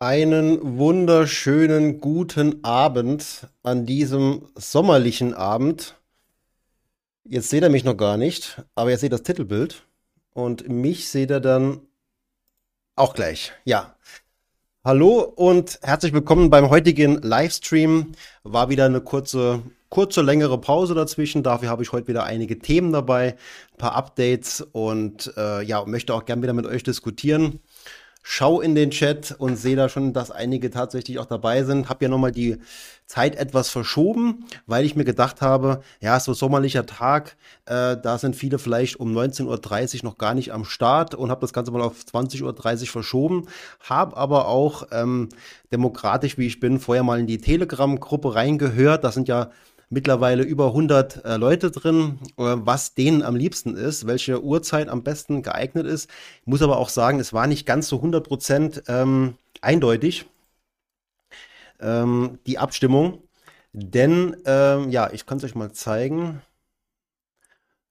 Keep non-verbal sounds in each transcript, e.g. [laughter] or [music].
Einen wunderschönen guten Abend an diesem sommerlichen Abend. Jetzt seht ihr mich noch gar nicht, aber ihr seht das Titelbild und mich seht ihr dann auch gleich. Ja. Hallo und herzlich willkommen beim heutigen Livestream. War wieder eine kurze, kurze, längere Pause dazwischen. Dafür habe ich heute wieder einige Themen dabei, ein paar Updates und äh, ja, möchte auch gern wieder mit euch diskutieren schau in den Chat und sehe da schon, dass einige tatsächlich auch dabei sind. Hab ja nochmal die Zeit etwas verschoben, weil ich mir gedacht habe, ja, so sommerlicher Tag, äh, da sind viele vielleicht um 19.30 Uhr noch gar nicht am Start und habe das Ganze mal auf 20.30 Uhr verschoben. Hab aber auch ähm, demokratisch, wie ich bin, vorher mal in die Telegram-Gruppe reingehört. Das sind ja mittlerweile über 100 äh, Leute drin, äh, was denen am liebsten ist, welche Uhrzeit am besten geeignet ist. Ich muss aber auch sagen, es war nicht ganz so 100 Prozent ähm, eindeutig, ähm, die Abstimmung. Denn, ähm, ja, ich kann es euch mal zeigen,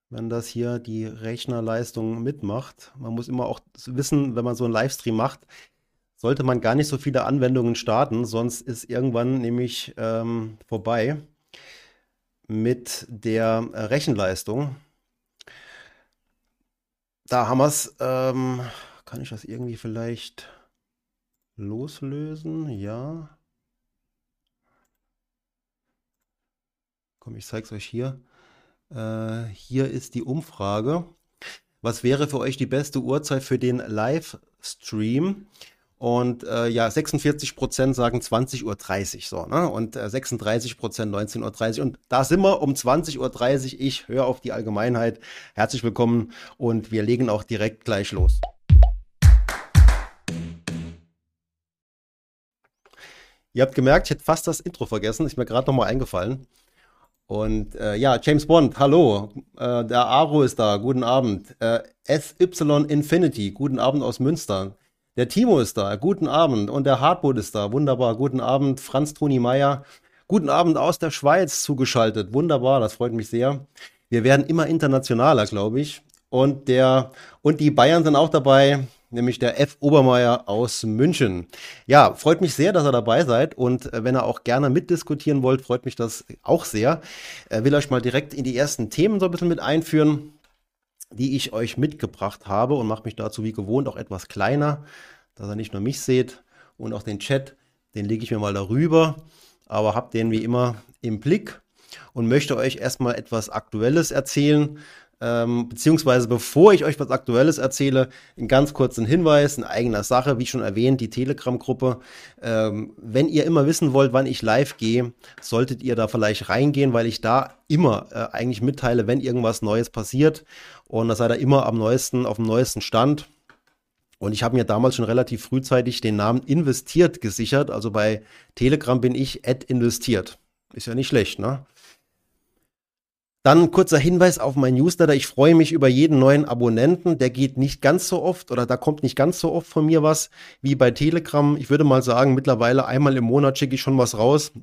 wenn das hier die Rechnerleistung mitmacht. Man muss immer auch wissen, wenn man so einen Livestream macht, sollte man gar nicht so viele Anwendungen starten, sonst ist irgendwann nämlich ähm, vorbei mit der äh, Rechenleistung. Da haben wir es. Ähm, kann ich das irgendwie vielleicht loslösen? Ja. Komm, ich zeige es euch hier. Äh, hier ist die Umfrage. Was wäre für euch die beste Uhrzeit für den Livestream? Und äh, ja, 46 Prozent sagen 20.30 Uhr so, ne? Und äh, 36 Prozent 19.30 Uhr. Und da sind wir um 20.30 Uhr. Ich höre auf die Allgemeinheit. Herzlich willkommen und wir legen auch direkt gleich los. Ihr habt gemerkt, ich hätte fast das Intro vergessen. Ist mir gerade nochmal eingefallen. Und äh, ja, James Bond, hallo. Äh, der Aro ist da. Guten Abend. Äh, SY Infinity, guten Abend aus Münster. Der Timo ist da, guten Abend. Und der Hartmut ist da, wunderbar, guten Abend. Franz Toni Meyer, guten Abend aus der Schweiz zugeschaltet, wunderbar, das freut mich sehr. Wir werden immer internationaler, glaube ich. Und, der, und die Bayern sind auch dabei, nämlich der F. Obermeier aus München. Ja, freut mich sehr, dass ihr dabei seid und äh, wenn ihr auch gerne mitdiskutieren wollt, freut mich das auch sehr. Äh, will euch mal direkt in die ersten Themen so ein bisschen mit einführen die ich euch mitgebracht habe und mache mich dazu wie gewohnt auch etwas kleiner, dass ihr nicht nur mich seht und auch den Chat, den lege ich mir mal darüber, aber habt den wie immer im Blick und möchte euch erstmal etwas Aktuelles erzählen, ähm, beziehungsweise bevor ich euch was Aktuelles erzähle, einen ganz kurzen Hinweis in eigener Sache, wie schon erwähnt, die Telegram-Gruppe. Ähm, wenn ihr immer wissen wollt, wann ich live gehe, solltet ihr da vielleicht reingehen, weil ich da immer äh, eigentlich mitteile, wenn irgendwas Neues passiert. Und da seid ihr immer am neuesten, auf dem neuesten Stand. Und ich habe mir damals schon relativ frühzeitig den Namen investiert gesichert. Also bei Telegram bin ich investiert. Ist ja nicht schlecht, ne? Dann kurzer Hinweis auf mein Newsletter. Ich freue mich über jeden neuen Abonnenten. Der geht nicht ganz so oft oder da kommt nicht ganz so oft von mir was wie bei Telegram. Ich würde mal sagen, mittlerweile einmal im Monat schicke ich schon was raus,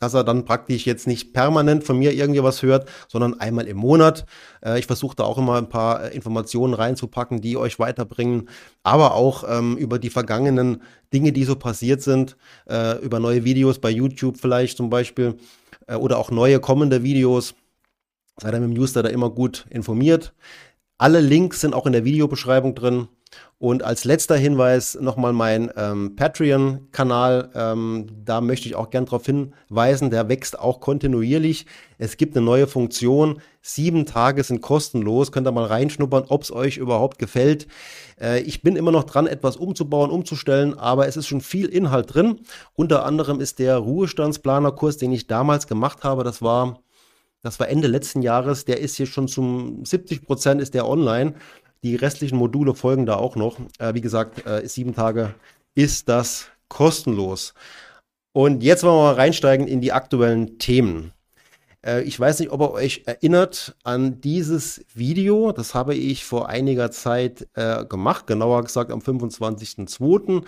dass er dann praktisch jetzt nicht permanent von mir irgendwie was hört, sondern einmal im Monat. Äh, ich versuche da auch immer ein paar äh, Informationen reinzupacken, die euch weiterbringen, aber auch ähm, über die vergangenen Dinge, die so passiert sind, äh, über neue Videos bei YouTube vielleicht zum Beispiel äh, oder auch neue kommende Videos Seid ihr mit dem Newsletter immer gut informiert. Alle Links sind auch in der Videobeschreibung drin. Und als letzter Hinweis nochmal mein ähm, Patreon-Kanal. Ähm, da möchte ich auch gern darauf hinweisen, der wächst auch kontinuierlich. Es gibt eine neue Funktion. Sieben Tage sind kostenlos. Könnt ihr mal reinschnuppern, ob es euch überhaupt gefällt. Äh, ich bin immer noch dran, etwas umzubauen, umzustellen, aber es ist schon viel Inhalt drin. Unter anderem ist der Ruhestandsplanerkurs, den ich damals gemacht habe, das war das war Ende letzten Jahres. Der ist hier schon zum 70 Prozent ist der online. Die restlichen Module folgen da auch noch. Äh, wie gesagt, äh, sieben Tage ist das kostenlos. Und jetzt wollen wir mal reinsteigen in die aktuellen Themen. Äh, ich weiß nicht, ob ihr euch erinnert an dieses Video. Das habe ich vor einiger Zeit äh, gemacht, genauer gesagt am 25.02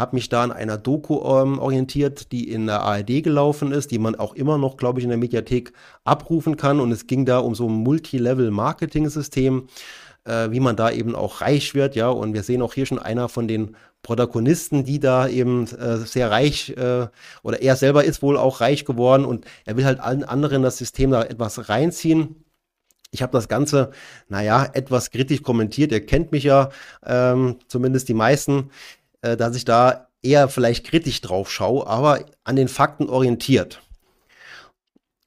habe mich da an einer Doku ähm, orientiert, die in der ARD gelaufen ist, die man auch immer noch, glaube ich, in der Mediathek abrufen kann. Und es ging da um so ein Multilevel-Marketing-System. äh, wie man da eben auch reich wird, ja. Und wir sehen auch hier schon einer von den Protagonisten, die da eben äh, sehr reich äh, oder er selber ist wohl auch reich geworden und er will halt allen anderen das System da etwas reinziehen. Ich habe das Ganze, naja, etwas kritisch kommentiert. Ihr kennt mich ja, ähm, zumindest die meisten, äh, dass ich da eher vielleicht kritisch drauf schaue, aber an den Fakten orientiert.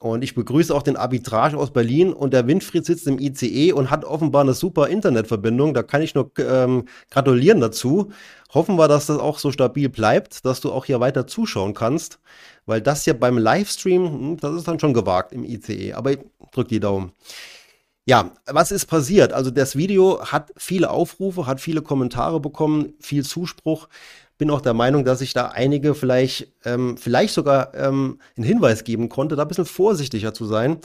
Und ich begrüße auch den Arbitrage aus Berlin und der Winfried sitzt im ICE und hat offenbar eine super Internetverbindung. Da kann ich nur ähm, gratulieren dazu. Hoffen wir, dass das auch so stabil bleibt, dass du auch hier weiter zuschauen kannst, weil das hier beim Livestream, hm, das ist dann schon gewagt im ICE. Aber ich drück die Daumen. Ja, was ist passiert? Also das Video hat viele Aufrufe, hat viele Kommentare bekommen, viel Zuspruch bin auch der Meinung, dass ich da einige vielleicht, ähm, vielleicht sogar ähm, einen Hinweis geben konnte, da ein bisschen vorsichtiger zu sein.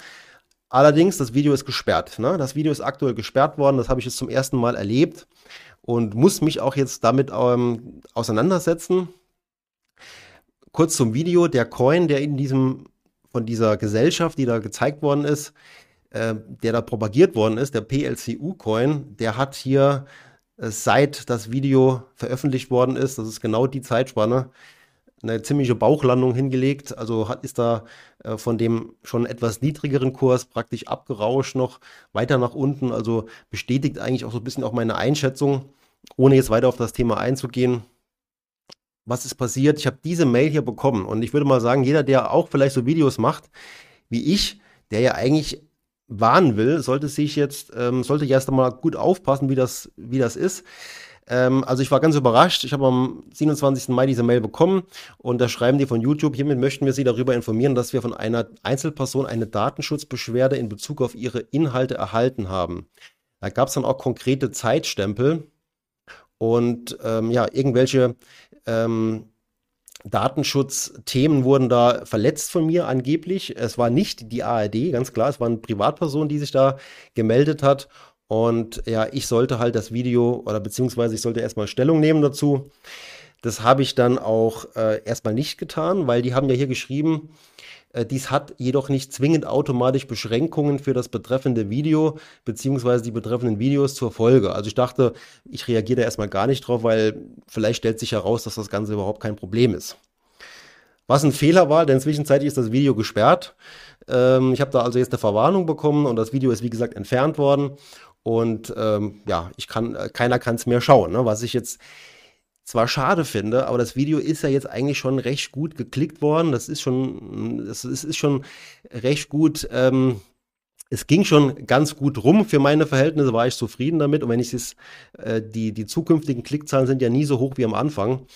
Allerdings, das Video ist gesperrt. Ne? Das Video ist aktuell gesperrt worden. Das habe ich jetzt zum ersten Mal erlebt und muss mich auch jetzt damit ähm, auseinandersetzen. Kurz zum Video. Der Coin, der in diesem, von dieser Gesellschaft, die da gezeigt worden ist, äh, der da propagiert worden ist, der PLCU-Coin, der hat hier äh, seit das Video veröffentlicht worden ist, das ist genau die Zeitspanne, eine ziemliche Bauchlandung hingelegt. Also hat, ist da äh, von dem schon etwas niedrigeren Kurs praktisch abgerauscht noch weiter nach unten. Also bestätigt eigentlich auch so ein bisschen auch meine Einschätzung, ohne jetzt weiter auf das Thema einzugehen. Was ist passiert? Ich habe diese Mail hier bekommen und ich würde mal sagen, jeder, der auch vielleicht so Videos macht wie ich, der ja eigentlich warnen will, sollte sich jetzt, ähm, sollte erst einmal gut aufpassen, wie das, wie das ist. Ähm, also ich war ganz überrascht. Ich habe am 27. Mai diese Mail bekommen und da schreiben die von YouTube, hiermit möchten wir Sie darüber informieren, dass wir von einer Einzelperson eine Datenschutzbeschwerde in Bezug auf ihre Inhalte erhalten haben. Da gab es dann auch konkrete Zeitstempel und ähm, ja, irgendwelche ähm, Datenschutzthemen wurden da verletzt von mir angeblich. Es war nicht die ARD, ganz klar, es war eine Privatperson, die sich da gemeldet hat. Und ja, ich sollte halt das Video oder beziehungsweise ich sollte erstmal Stellung nehmen dazu. Das habe ich dann auch äh, erstmal nicht getan, weil die haben ja hier geschrieben, dies hat jedoch nicht zwingend automatisch Beschränkungen für das betreffende Video beziehungsweise die betreffenden Videos zur Folge. Also ich dachte, ich reagiere da erstmal gar nicht drauf, weil vielleicht stellt sich heraus, dass das Ganze überhaupt kein Problem ist. Was ein Fehler war, denn zwischenzeitlich ist das Video gesperrt. Ähm, ich habe da also jetzt eine Verwarnung bekommen und das Video ist wie gesagt entfernt worden. Und ähm, ja, ich kann, äh, keiner kann es mehr schauen. Ne? Was ich jetzt zwar schade finde, aber das Video ist ja jetzt eigentlich schon recht gut geklickt worden. Das ist schon, das ist, ist schon recht gut. Ähm, es ging schon ganz gut rum für meine Verhältnisse, war ich zufrieden damit. Und wenn ich es, äh, die, die zukünftigen Klickzahlen sind ja nie so hoch wie am Anfang.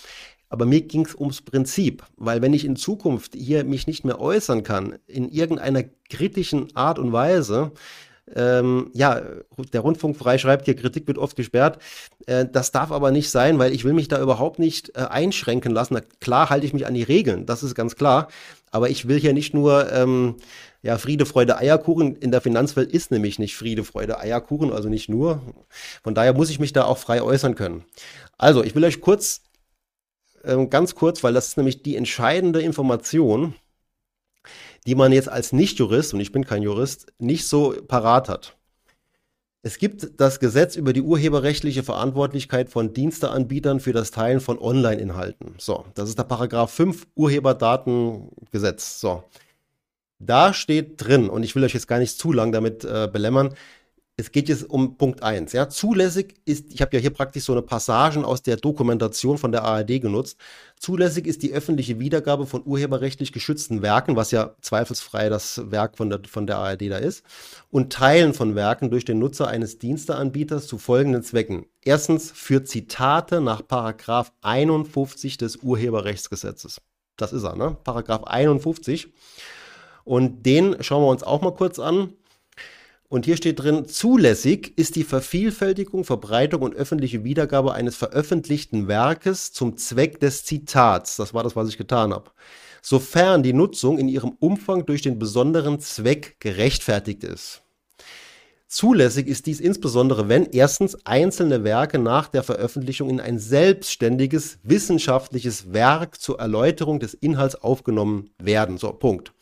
Aber mir ging es ums Prinzip, weil wenn ich in Zukunft hier mich nicht mehr äußern kann, in irgendeiner kritischen Art und Weise, ähm, ja, der Rundfunkfrei schreibt hier, Kritik wird oft gesperrt. Äh, das darf aber nicht sein, weil ich will mich da überhaupt nicht äh, einschränken lassen. Na, klar halte ich mich an die Regeln, das ist ganz klar. Aber ich will hier nicht nur ähm, ja, Friede, Freude, Eierkuchen. In der Finanzwelt ist nämlich nicht Friede, Freude, Eierkuchen, also nicht nur. Von daher muss ich mich da auch frei äußern können. Also, ich will euch kurz, äh, ganz kurz, weil das ist nämlich die entscheidende Information, die man jetzt als Nicht-Jurist, und ich bin kein Jurist, nicht so parat hat. Es gibt das Gesetz über die urheberrechtliche Verantwortlichkeit von Diensteanbietern für das Teilen von Online-Inhalten. So, das ist der Paragraph 5 Urheberdatengesetz. So. Da steht drin, und ich will euch jetzt gar nicht zu lang damit äh, belämmern, es geht jetzt um Punkt 1. Ja. Zulässig ist, ich habe ja hier praktisch so eine Passagen aus der Dokumentation von der ARD genutzt. Zulässig ist die öffentliche Wiedergabe von urheberrechtlich geschützten Werken, was ja zweifelsfrei das Werk von der, von der ARD da ist, und Teilen von Werken durch den Nutzer eines Diensteanbieters zu folgenden Zwecken. Erstens für Zitate nach Paragraph 51 des Urheberrechtsgesetzes. Das ist er, ne? Paragraph 51. Und den schauen wir uns auch mal kurz an. Und hier steht drin, zulässig ist die Vervielfältigung, Verbreitung und öffentliche Wiedergabe eines veröffentlichten Werkes zum Zweck des Zitats. Das war das, was ich getan habe. Sofern die Nutzung in ihrem Umfang durch den besonderen Zweck gerechtfertigt ist. Zulässig ist dies insbesondere, wenn erstens einzelne Werke nach der Veröffentlichung in ein selbstständiges wissenschaftliches Werk zur Erläuterung des Inhalts aufgenommen werden. So, Punkt.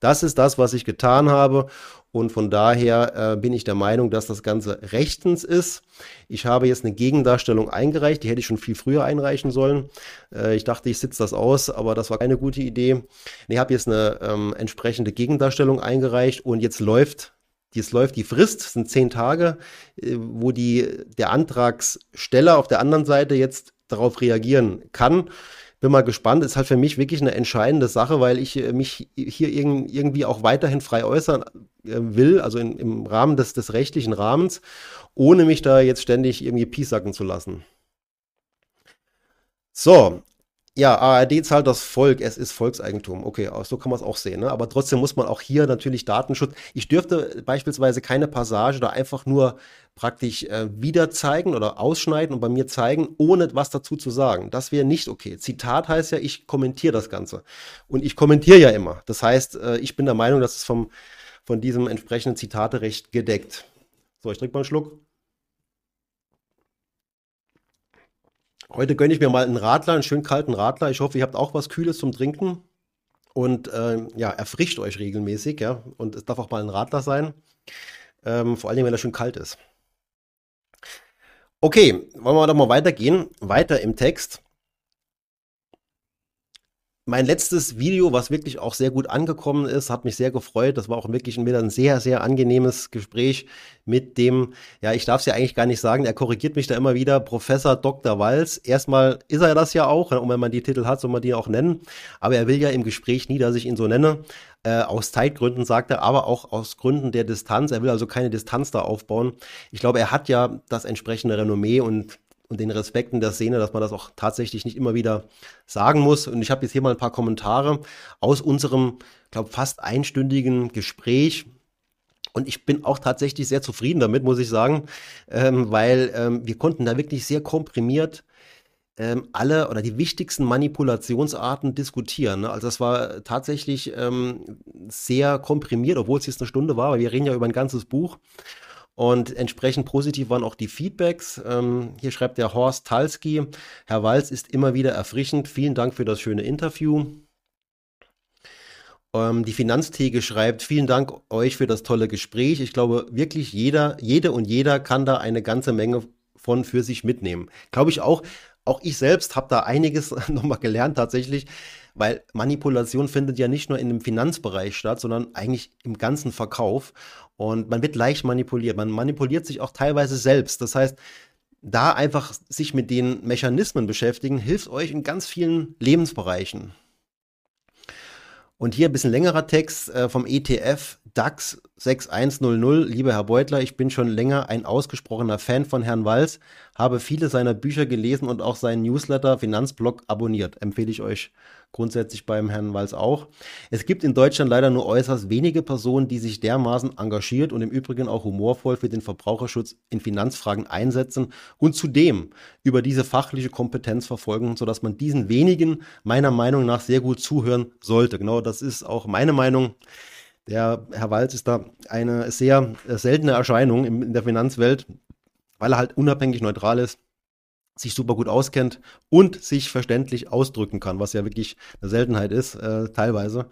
Das ist das, was ich getan habe. Und von daher äh, bin ich der Meinung, dass das Ganze rechtens ist. Ich habe jetzt eine Gegendarstellung eingereicht, die hätte ich schon viel früher einreichen sollen. Äh, ich dachte, ich sitze das aus, aber das war keine gute Idee. Ich habe jetzt eine ähm, entsprechende Gegendarstellung eingereicht und jetzt läuft Jetzt läuft die Frist, sind zehn Tage, äh, wo die, der Antragsteller auf der anderen Seite jetzt darauf reagieren kann. Bin mal gespannt, ist halt für mich wirklich eine entscheidende Sache, weil ich äh, mich hier irgendwie auch weiterhin frei äußern äh, will, also in, im Rahmen des, des rechtlichen Rahmens, ohne mich da jetzt ständig irgendwie piesacken zu lassen. So, ja, ARD zahlt das Volk, es ist Volkseigentum. Okay, so kann man es auch sehen. Ne? Aber trotzdem muss man auch hier natürlich Datenschutz. Ich dürfte beispielsweise keine Passage da einfach nur praktisch äh, wieder zeigen oder ausschneiden und bei mir zeigen, ohne was dazu zu sagen. Das wäre nicht okay. Zitat heißt ja, ich kommentiere das Ganze. Und ich kommentiere ja immer. Das heißt, äh, ich bin der Meinung, dass es vom, von diesem entsprechenden Zitaterecht gedeckt. So, ich trinke mal einen Schluck. Heute gönne ich mir mal einen Radler, einen schön kalten Radler. Ich hoffe, ihr habt auch was Kühles zum Trinken. Und äh, ja, erfrischt euch regelmäßig, ja. Und es darf auch mal ein Radler sein. Ähm, vor allem, wenn er schön kalt ist. Okay, wollen wir doch mal weitergehen. Weiter im Text mein letztes Video, was wirklich auch sehr gut angekommen ist, hat mich sehr gefreut. Das war auch wirklich wieder ein sehr, sehr angenehmes Gespräch mit dem, ja, ich darf es ja eigentlich gar nicht sagen, er korrigiert mich da immer wieder, Professor Dr. Walz. Erstmal ist er das ja auch, und wenn man die Titel hat, soll man die auch nennen. Aber er will ja im Gespräch nie, dass ich ihn so nenne. Äh, aus Zeitgründen sagt er, aber auch aus Gründen der Distanz. Er will also keine Distanz da aufbauen. Ich glaube, er hat ja das entsprechende Renommee und und den Respekten der Szene, dass man das auch tatsächlich nicht immer wieder sagen muss. Und ich habe jetzt hier mal ein paar Kommentare aus unserem, glaube fast einstündigen Gespräch. Und ich bin auch tatsächlich sehr zufrieden damit, muss ich sagen, ähm, weil ähm, wir konnten da wirklich sehr komprimiert ähm, alle oder die wichtigsten Manipulationsarten diskutieren. Ne? Also das war tatsächlich ähm, sehr komprimiert, obwohl es jetzt eine Stunde war, weil wir reden ja über ein ganzes Buch. Und entsprechend positiv waren auch die Feedbacks. Ähm, hier schreibt der Horst Talski, Herr Walz ist immer wieder erfrischend. Vielen Dank für das schöne Interview. Ähm, die Finanztheke schreibt, vielen Dank euch für das tolle Gespräch. Ich glaube, wirklich jeder, jede und jeder kann da eine ganze Menge von für sich mitnehmen. Glaube ich auch. Auch ich selbst habe da einiges [laughs] nochmal gelernt tatsächlich, weil Manipulation findet ja nicht nur in dem Finanzbereich statt, sondern eigentlich im ganzen Verkauf. Und man wird leicht manipuliert. Man manipuliert sich auch teilweise selbst. Das heißt, da einfach sich mit den Mechanismen beschäftigen, hilft euch in ganz vielen Lebensbereichen. Und hier ein bisschen längerer Text äh, vom ETF DAX 6100. Lieber Herr Beutler, ich bin schon länger ein ausgesprochener Fan von Herrn Walz, habe viele seiner Bücher gelesen und auch seinen Newsletter Finanzblog abonniert. Empfehle ich euch grundsätzlich beim Herrn Walz auch. Es gibt in Deutschland leider nur äußerst wenige Personen, die sich dermaßen engagiert und im Übrigen auch humorvoll für den Verbraucherschutz in Finanzfragen einsetzen und zudem über diese fachliche Kompetenz verfolgen, sodass man diesen wenigen meiner Meinung nach sehr gut zuhören sollte. Genau das ist auch meine Meinung. Der Herr Walz ist da eine sehr seltene Erscheinung in der Finanzwelt, weil er halt unabhängig neutral ist sich super gut auskennt und sich verständlich ausdrücken kann, was ja wirklich eine Seltenheit ist, äh, teilweise.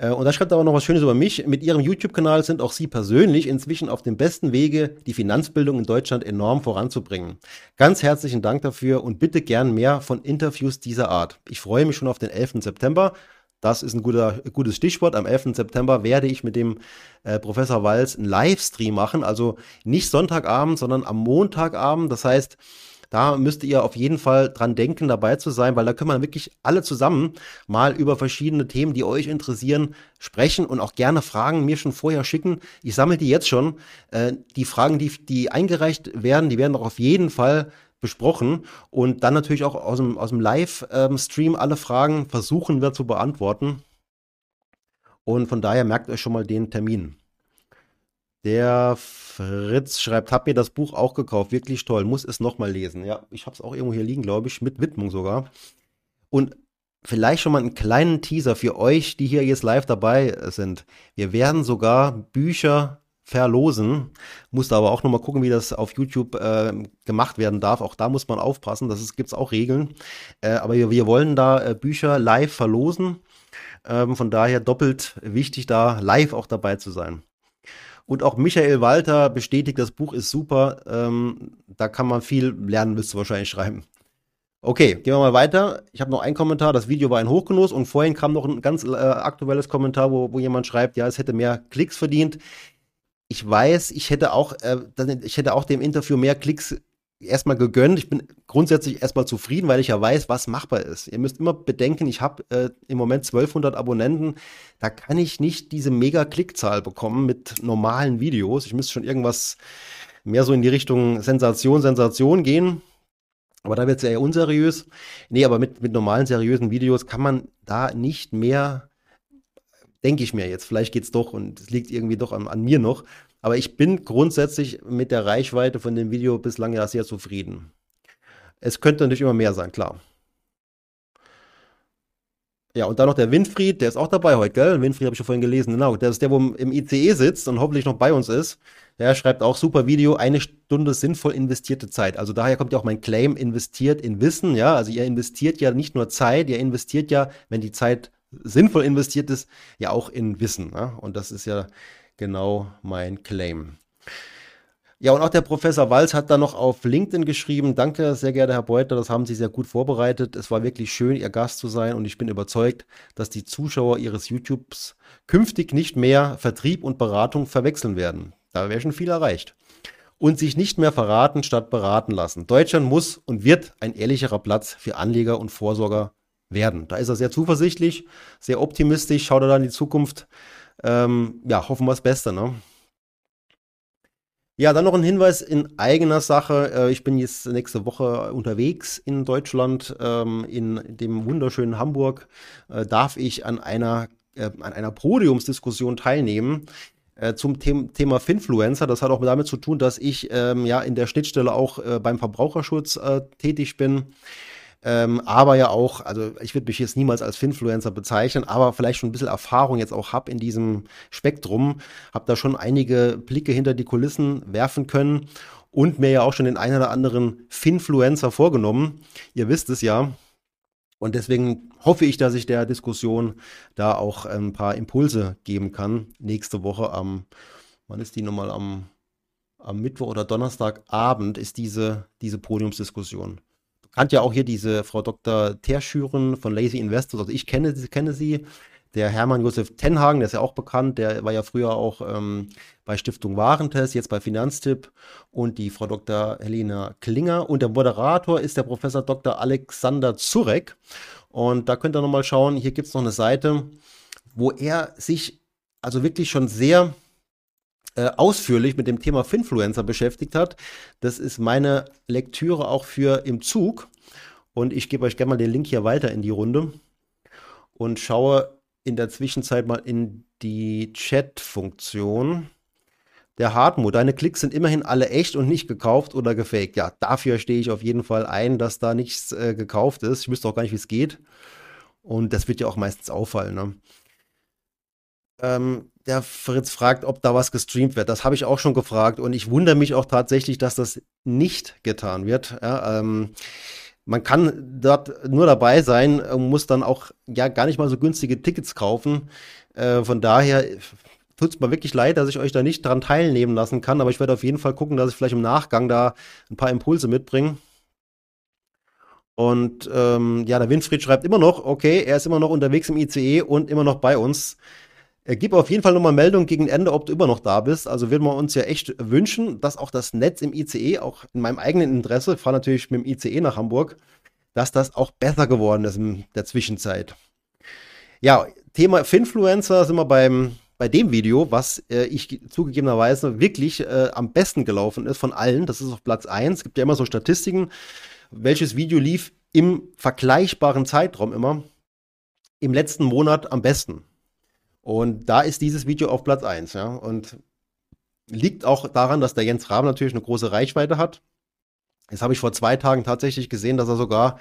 Äh, und da schreibt er auch noch was Schönes über mich. Mit Ihrem YouTube-Kanal sind auch Sie persönlich inzwischen auf dem besten Wege, die Finanzbildung in Deutschland enorm voranzubringen. Ganz herzlichen Dank dafür und bitte gern mehr von Interviews dieser Art. Ich freue mich schon auf den 11. September. Das ist ein guter, gutes Stichwort. Am 11. September werde ich mit dem äh, Professor Walz einen Livestream machen. Also nicht Sonntagabend, sondern am Montagabend. Das heißt, da müsst ihr auf jeden Fall dran denken, dabei zu sein, weil da können wir wirklich alle zusammen mal über verschiedene Themen, die euch interessieren, sprechen und auch gerne Fragen mir schon vorher schicken. Ich sammle die jetzt schon. Äh, die Fragen, die, die eingereicht werden, die werden auch auf jeden Fall besprochen und dann natürlich auch aus dem, aus dem Live-Stream alle Fragen versuchen wir zu beantworten. Und von daher merkt euch schon mal den Termin. Der Fritz schreibt, hab mir das Buch auch gekauft, wirklich toll, muss es nochmal lesen. Ja, ich habe es auch irgendwo hier liegen, glaube ich, mit Widmung sogar. Und vielleicht schon mal einen kleinen Teaser für euch, die hier jetzt live dabei sind. Wir werden sogar Bücher verlosen. Musste aber auch nochmal gucken, wie das auf YouTube äh, gemacht werden darf. Auch da muss man aufpassen, das gibt es auch Regeln. Äh, aber wir, wir wollen da äh, Bücher live verlosen. Ähm, von daher doppelt wichtig, da live auch dabei zu sein. Und auch Michael Walter bestätigt, das Buch ist super. Ähm, da kann man viel lernen, willst du wahrscheinlich schreiben. Okay, gehen wir mal weiter. Ich habe noch einen Kommentar. Das Video war ein Hochgenuss und vorhin kam noch ein ganz äh, aktuelles Kommentar, wo, wo jemand schreibt, ja, es hätte mehr Klicks verdient. Ich weiß, ich hätte auch, äh, ich hätte auch dem Interview mehr Klicks erstmal gegönnt. Ich bin grundsätzlich erstmal zufrieden, weil ich ja weiß, was machbar ist. Ihr müsst immer bedenken, ich habe äh, im Moment 1200 Abonnenten. Da kann ich nicht diese mega Klickzahl bekommen mit normalen Videos. Ich müsste schon irgendwas mehr so in die Richtung Sensation, Sensation gehen. Aber da wird es eher unseriös. Nee, aber mit, mit normalen, seriösen Videos kann man da nicht mehr, denke ich mir jetzt, vielleicht geht es doch und es liegt irgendwie doch an, an mir noch. Aber ich bin grundsätzlich mit der Reichweite von dem Video bislang ja sehr zufrieden. Es könnte natürlich immer mehr sein, klar. Ja, und dann noch der Winfried, der ist auch dabei heute, gell? Winfried habe ich schon vorhin gelesen, genau. Der ist der, wo im ICE sitzt und hoffentlich noch bei uns ist. Der schreibt auch super Video, eine Stunde sinnvoll investierte Zeit. Also daher kommt ja auch mein Claim, investiert in Wissen, ja. Also ihr investiert ja nicht nur Zeit, ihr investiert ja, wenn die Zeit sinnvoll investiert ist, ja auch in Wissen. Ja? Und das ist ja genau mein Claim. Ja, und auch der Professor Walz hat da noch auf LinkedIn geschrieben, danke, sehr geehrter Herr Beuter, das haben Sie sehr gut vorbereitet. Es war wirklich schön, Ihr Gast zu sein und ich bin überzeugt, dass die Zuschauer Ihres YouTubes künftig nicht mehr Vertrieb und Beratung verwechseln werden. Da wäre schon viel erreicht. Und sich nicht mehr verraten statt beraten lassen. Deutschland muss und wird ein ehrlicherer Platz für Anleger und Vorsorger werden. Da ist er sehr zuversichtlich, sehr optimistisch, schaut er da in die Zukunft. Ähm, ja, hoffen wir das Beste, ne? Ja, dann noch ein Hinweis in eigener Sache. Äh, ich bin jetzt nächste Woche unterwegs in Deutschland, ähm, in dem wunderschönen Hamburg. Äh, darf ich an einer, äh, an einer Podiumsdiskussion teilnehmen zum Thema Finfluencer. Das hat auch damit zu tun, dass ich ähm, ja in der Schnittstelle auch beim Verbraucherschutz tätig bin. Ähm, aber ja auch, also ich würde mich jetzt niemals als Finfluencer bezeichnen, aber vielleicht schon ein bisschen Erfahrung jetzt auch habe in diesem Spektrum, habe da schon einige Blicke hinter die Kulissen werfen können und mir ja auch schon den einen oder anderen Finfluencer vorgenommen. Ihr wisst es ja. Und deswegen hoffe ich, dass ich der Diskussion da auch ein paar Impulse geben kann. Nächste Woche am, wann ist die nochmal am, am Mittwoch oder Donnerstagabend ist diese, diese Podiumsdiskussion kannte ja auch hier diese Frau Dr. Terschüren von Lazy Investors. Also ich kenne, kenne sie. Der Hermann Josef Tenhagen, der ist ja auch bekannt, der war ja früher auch ähm, bei Stiftung Warentest, jetzt bei Finanztipp und die Frau Dr. Helena Klinger und der Moderator ist der Professor Dr. Alexander Zurek. Und da könnt ihr nochmal schauen, hier gibt es noch eine Seite, wo er sich also wirklich schon sehr äh, ausführlich mit dem Thema Finfluencer beschäftigt hat. Das ist meine Lektüre auch für im Zug. Und ich gebe euch gerne mal den Link hier weiter in die Runde und schaue in der Zwischenzeit mal in die Chat-Funktion. Der Hartmut, deine Klicks sind immerhin alle echt und nicht gekauft oder gefaked. Ja, dafür stehe ich auf jeden Fall ein, dass da nichts äh, gekauft ist. Ich wüsste auch gar nicht, wie es geht. Und das wird ja auch meistens auffallen. Ne? Ähm, der Fritz fragt, ob da was gestreamt wird. Das habe ich auch schon gefragt und ich wundere mich auch tatsächlich, dass das nicht getan wird. Ja, ähm, man kann dort nur dabei sein, muss dann auch ja gar nicht mal so günstige Tickets kaufen. Äh, von daher tut es mir wirklich leid, dass ich euch da nicht dran teilnehmen lassen kann, aber ich werde auf jeden Fall gucken, dass ich vielleicht im Nachgang da ein paar Impulse mitbringe. Und ähm, ja, der Winfried schreibt immer noch, okay, er ist immer noch unterwegs im ICE und immer noch bei uns. Äh, gib auf jeden Fall nochmal Meldung gegen Ende, ob du immer noch da bist. Also würden wir uns ja echt wünschen, dass auch das Netz im ICE, auch in meinem eigenen Interesse, ich fahre natürlich mit dem ICE nach Hamburg, dass das auch besser geworden ist in der Zwischenzeit. Ja, Thema Finfluencer sind wir beim, bei dem Video, was äh, ich zugegebenerweise wirklich äh, am besten gelaufen ist von allen. Das ist auf Platz 1. Es gibt ja immer so Statistiken, welches Video lief im vergleichbaren Zeitraum immer im letzten Monat am besten. Und da ist dieses Video auf Platz 1. Ja? Und liegt auch daran, dass der Jens Rahm natürlich eine große Reichweite hat. Jetzt habe ich vor zwei Tagen tatsächlich gesehen, dass er sogar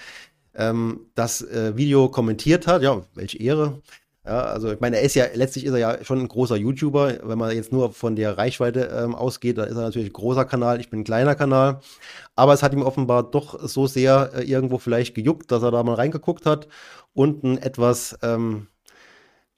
ähm, das äh, Video kommentiert hat. Ja, welche Ehre. Ja, also ich meine, er ist ja, letztlich ist er ja schon ein großer YouTuber. Wenn man jetzt nur von der Reichweite ähm, ausgeht, dann ist er natürlich ein großer Kanal, ich bin ein kleiner Kanal. Aber es hat ihm offenbar doch so sehr äh, irgendwo vielleicht gejuckt, dass er da mal reingeguckt hat und ein etwas ähm,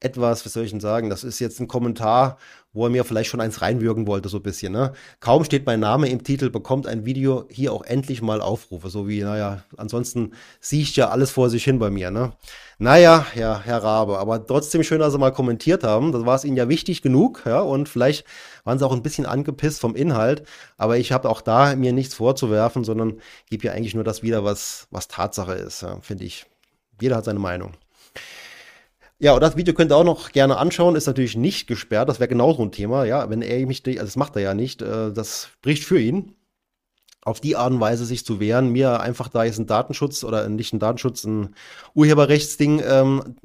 etwas, was soll ich denn sagen, das ist jetzt ein Kommentar, wo er mir vielleicht schon eins reinwürgen wollte, so ein bisschen. Ne? Kaum steht mein Name im Titel, bekommt ein Video hier auch endlich mal Aufrufe. So wie, naja, ansonsten sieht ja alles vor sich hin bei mir. Ne? Naja, ja, Herr Rabe, aber trotzdem schön, dass Sie mal kommentiert haben. Das war es Ihnen ja wichtig genug, ja, und vielleicht waren Sie auch ein bisschen angepisst vom Inhalt, aber ich habe auch da mir nichts vorzuwerfen, sondern gebe ja eigentlich nur das wieder, was, was Tatsache ist, ja, finde ich. Jeder hat seine Meinung. Ja, und das Video könnt ihr auch noch gerne anschauen, ist natürlich nicht gesperrt, das wäre genauso ein Thema, ja, wenn er mich, also das macht er ja nicht, äh, das spricht für ihn, auf die Art und Weise sich zu wehren, mir einfach da jetzt ein Datenschutz oder nicht ein Datenschutz, ein Urheberrechtsding ähm,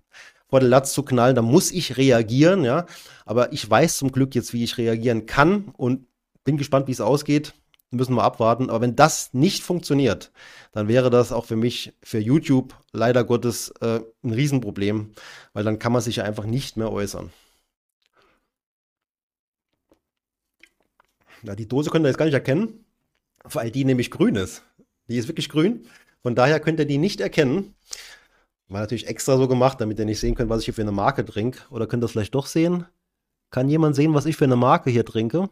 vor den Latz zu knallen, da muss ich reagieren, ja, aber ich weiß zum Glück jetzt, wie ich reagieren kann und bin gespannt, wie es ausgeht müssen wir abwarten. Aber wenn das nicht funktioniert, dann wäre das auch für mich, für YouTube leider Gottes äh, ein Riesenproblem, weil dann kann man sich ja einfach nicht mehr äußern. Ja, die Dose könnt ihr jetzt gar nicht erkennen, weil die nämlich grün ist. Die ist wirklich grün. Von daher könnt ihr die nicht erkennen. War natürlich extra so gemacht, damit ihr nicht sehen könnt, was ich hier für eine Marke trinke. Oder könnt ihr das vielleicht doch sehen? Kann jemand sehen, was ich für eine Marke hier trinke?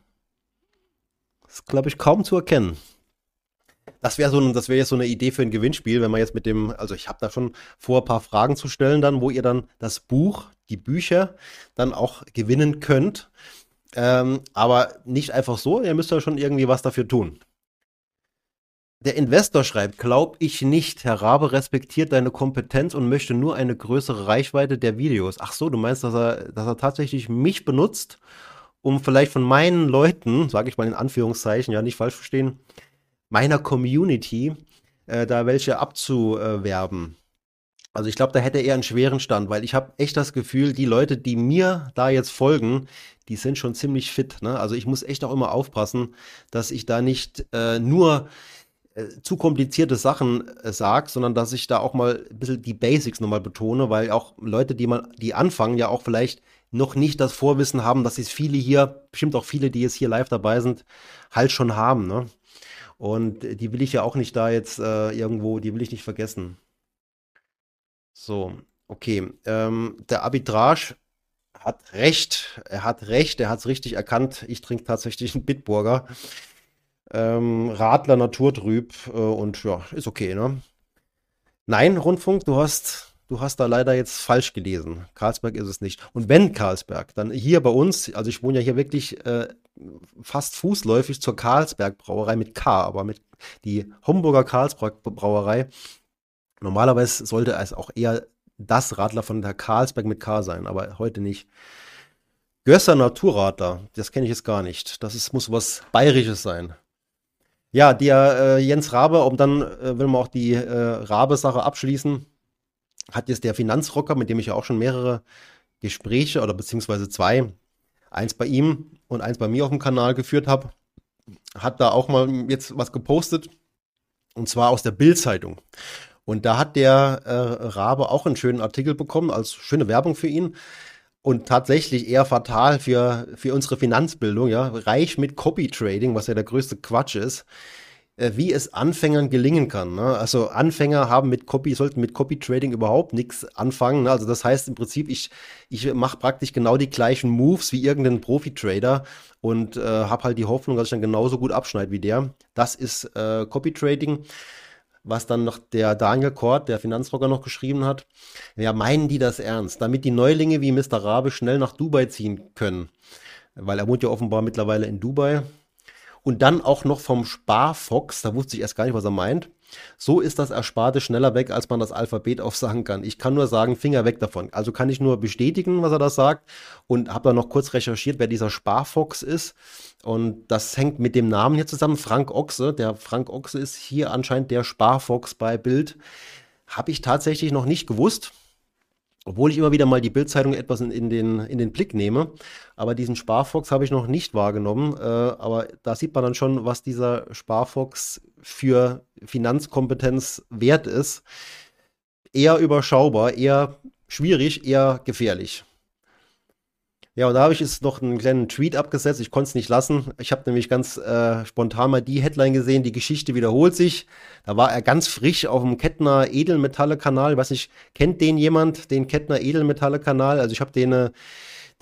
Ist, glaube ich, kaum zu erkennen. Das wäre so, das jetzt so eine Idee für ein Gewinnspiel, wenn man jetzt mit dem, also ich habe da schon vor, ein paar Fragen zu stellen, dann, wo ihr dann das Buch, die Bücher dann auch gewinnen könnt. Ähm, aber nicht einfach so, ihr müsst ja schon irgendwie was dafür tun. Der Investor schreibt, glaub ich nicht. Herr Rabe respektiert deine Kompetenz und möchte nur eine größere Reichweite der Videos. Ach so, du meinst, dass er, dass er tatsächlich mich benutzt, um vielleicht von meinen Leuten, sage ich mal in Anführungszeichen, ja nicht falsch verstehen, meiner Community äh, da welche abzuwerben. Also ich glaube, da hätte er einen schweren Stand, weil ich habe echt das Gefühl, die Leute, die mir da jetzt folgen, die sind schon ziemlich fit. Ne? Also ich muss echt auch immer aufpassen, dass ich da nicht äh, nur äh, zu komplizierte Sachen äh, sage, sondern dass ich da auch mal ein bisschen die Basics nochmal betone, weil auch Leute, die man, die anfangen, ja auch vielleicht noch nicht das Vorwissen haben, dass es viele hier, bestimmt auch viele, die jetzt hier live dabei sind, halt schon haben. Ne? Und die will ich ja auch nicht da jetzt äh, irgendwo, die will ich nicht vergessen. So, okay. Ähm, der Arbitrage hat recht. Er hat recht, er hat es richtig erkannt. Ich trinke tatsächlich einen Bitburger. Ähm, Radler Naturtrüb äh, und ja, ist okay, ne? Nein, Rundfunk, du hast du hast da leider jetzt falsch gelesen. Karlsberg ist es nicht. Und wenn Karlsberg, dann hier bei uns, also ich wohne ja hier wirklich äh, fast fußläufig zur Karlsberg Brauerei mit K, aber mit die Homburger Karlsberg Brauerei. Normalerweise sollte es auch eher das Radler von der Karlsberg mit K sein, aber heute nicht. Gösser Naturradler, das kenne ich jetzt gar nicht. Das ist, muss was Bayerisches sein. Ja, der äh, Jens Rabe, um dann äh, will man auch die äh, Rabe-Sache abschließen hat jetzt der Finanzrocker, mit dem ich ja auch schon mehrere Gespräche oder beziehungsweise zwei, eins bei ihm und eins bei mir auf dem Kanal geführt habe, hat da auch mal jetzt was gepostet und zwar aus der Bild-Zeitung. Und da hat der äh, Rabe auch einen schönen Artikel bekommen, als schöne Werbung für ihn. Und tatsächlich eher fatal für, für unsere Finanzbildung, ja. Reich mit Copy Trading, was ja der größte Quatsch ist. Äh, wie es Anfängern gelingen kann. Ne? Also Anfänger haben mit Copy, sollten mit Copy Trading überhaupt nichts anfangen. Ne? Also das heißt im Prinzip, ich, ich mache praktisch genau die gleichen Moves wie irgendein Profi-Trader und äh, habe halt die Hoffnung, dass ich dann genauso gut abschneide wie der. Das ist äh, Copy Trading. Was dann noch der Daniel Kort, der Finanzrocker, noch geschrieben hat. Ja, meinen die das ernst? Damit die Neulinge wie Mr. Rabe schnell nach Dubai ziehen können. Weil er wohnt ja offenbar mittlerweile in Dubai und dann auch noch vom Sparfox, da wusste ich erst gar nicht, was er meint. So ist das Ersparte schneller weg, als man das Alphabet aufsagen kann. Ich kann nur sagen, Finger weg davon. Also kann ich nur bestätigen, was er da sagt und habe dann noch kurz recherchiert, wer dieser Sparfox ist. Und das hängt mit dem Namen hier zusammen, Frank Ochse. Der Frank Ochse ist hier anscheinend der Sparfox bei Bild. Habe ich tatsächlich noch nicht gewusst obwohl ich immer wieder mal die Bildzeitung etwas in, in, den, in den Blick nehme. Aber diesen Sparfox habe ich noch nicht wahrgenommen. Äh, aber da sieht man dann schon, was dieser Sparfox für Finanzkompetenz wert ist. Eher überschaubar, eher schwierig, eher gefährlich. Ja, und da habe ich jetzt noch einen kleinen Tweet abgesetzt. Ich konnte es nicht lassen. Ich habe nämlich ganz äh, spontan mal die Headline gesehen, die Geschichte wiederholt sich. Da war er ganz frisch auf dem Kettner Edelmetalle-Kanal. Ich weiß nicht, kennt den jemand, den Kettner Edelmetalle-Kanal? Also ich habe den äh,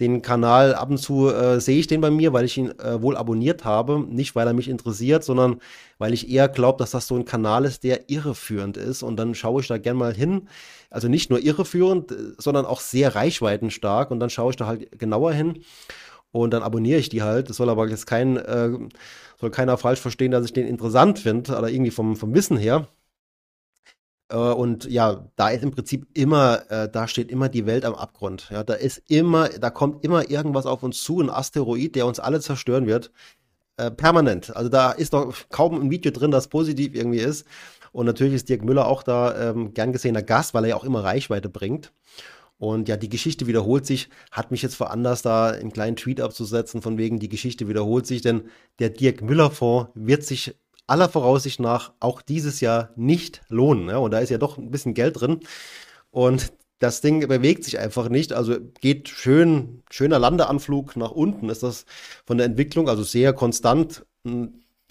den Kanal ab und zu äh, sehe ich den bei mir, weil ich ihn äh, wohl abonniert habe. Nicht, weil er mich interessiert, sondern weil ich eher glaube, dass das so ein Kanal ist, der irreführend ist. Und dann schaue ich da gerne mal hin. Also nicht nur irreführend, äh, sondern auch sehr reichweitenstark. Und dann schaue ich da halt genauer hin. Und dann abonniere ich die halt. Das soll aber jetzt kein, äh, soll keiner falsch verstehen, dass ich den interessant finde oder irgendwie vom, vom Wissen her. Äh, und ja, da ist im Prinzip immer, äh, da steht immer die Welt am Abgrund. Ja, da ist immer, da kommt immer irgendwas auf uns zu, ein Asteroid, der uns alle zerstören wird. Äh, permanent. Also da ist doch kaum ein Video drin, das positiv irgendwie ist. Und natürlich ist Dirk Müller auch da ähm, gern gesehener Gast, weil er ja auch immer Reichweite bringt. Und ja, die Geschichte wiederholt sich, hat mich jetzt veranlasst, da einen kleinen Tweet abzusetzen, von wegen, die Geschichte wiederholt sich, denn der Dirk Müller Fonds wird sich aller Voraussicht nach auch dieses Jahr nicht lohnen. Ja? Und da ist ja doch ein bisschen Geld drin. Und das Ding bewegt sich einfach nicht. Also geht schön, schöner Landeanflug nach unten ist das von der Entwicklung, also sehr konstant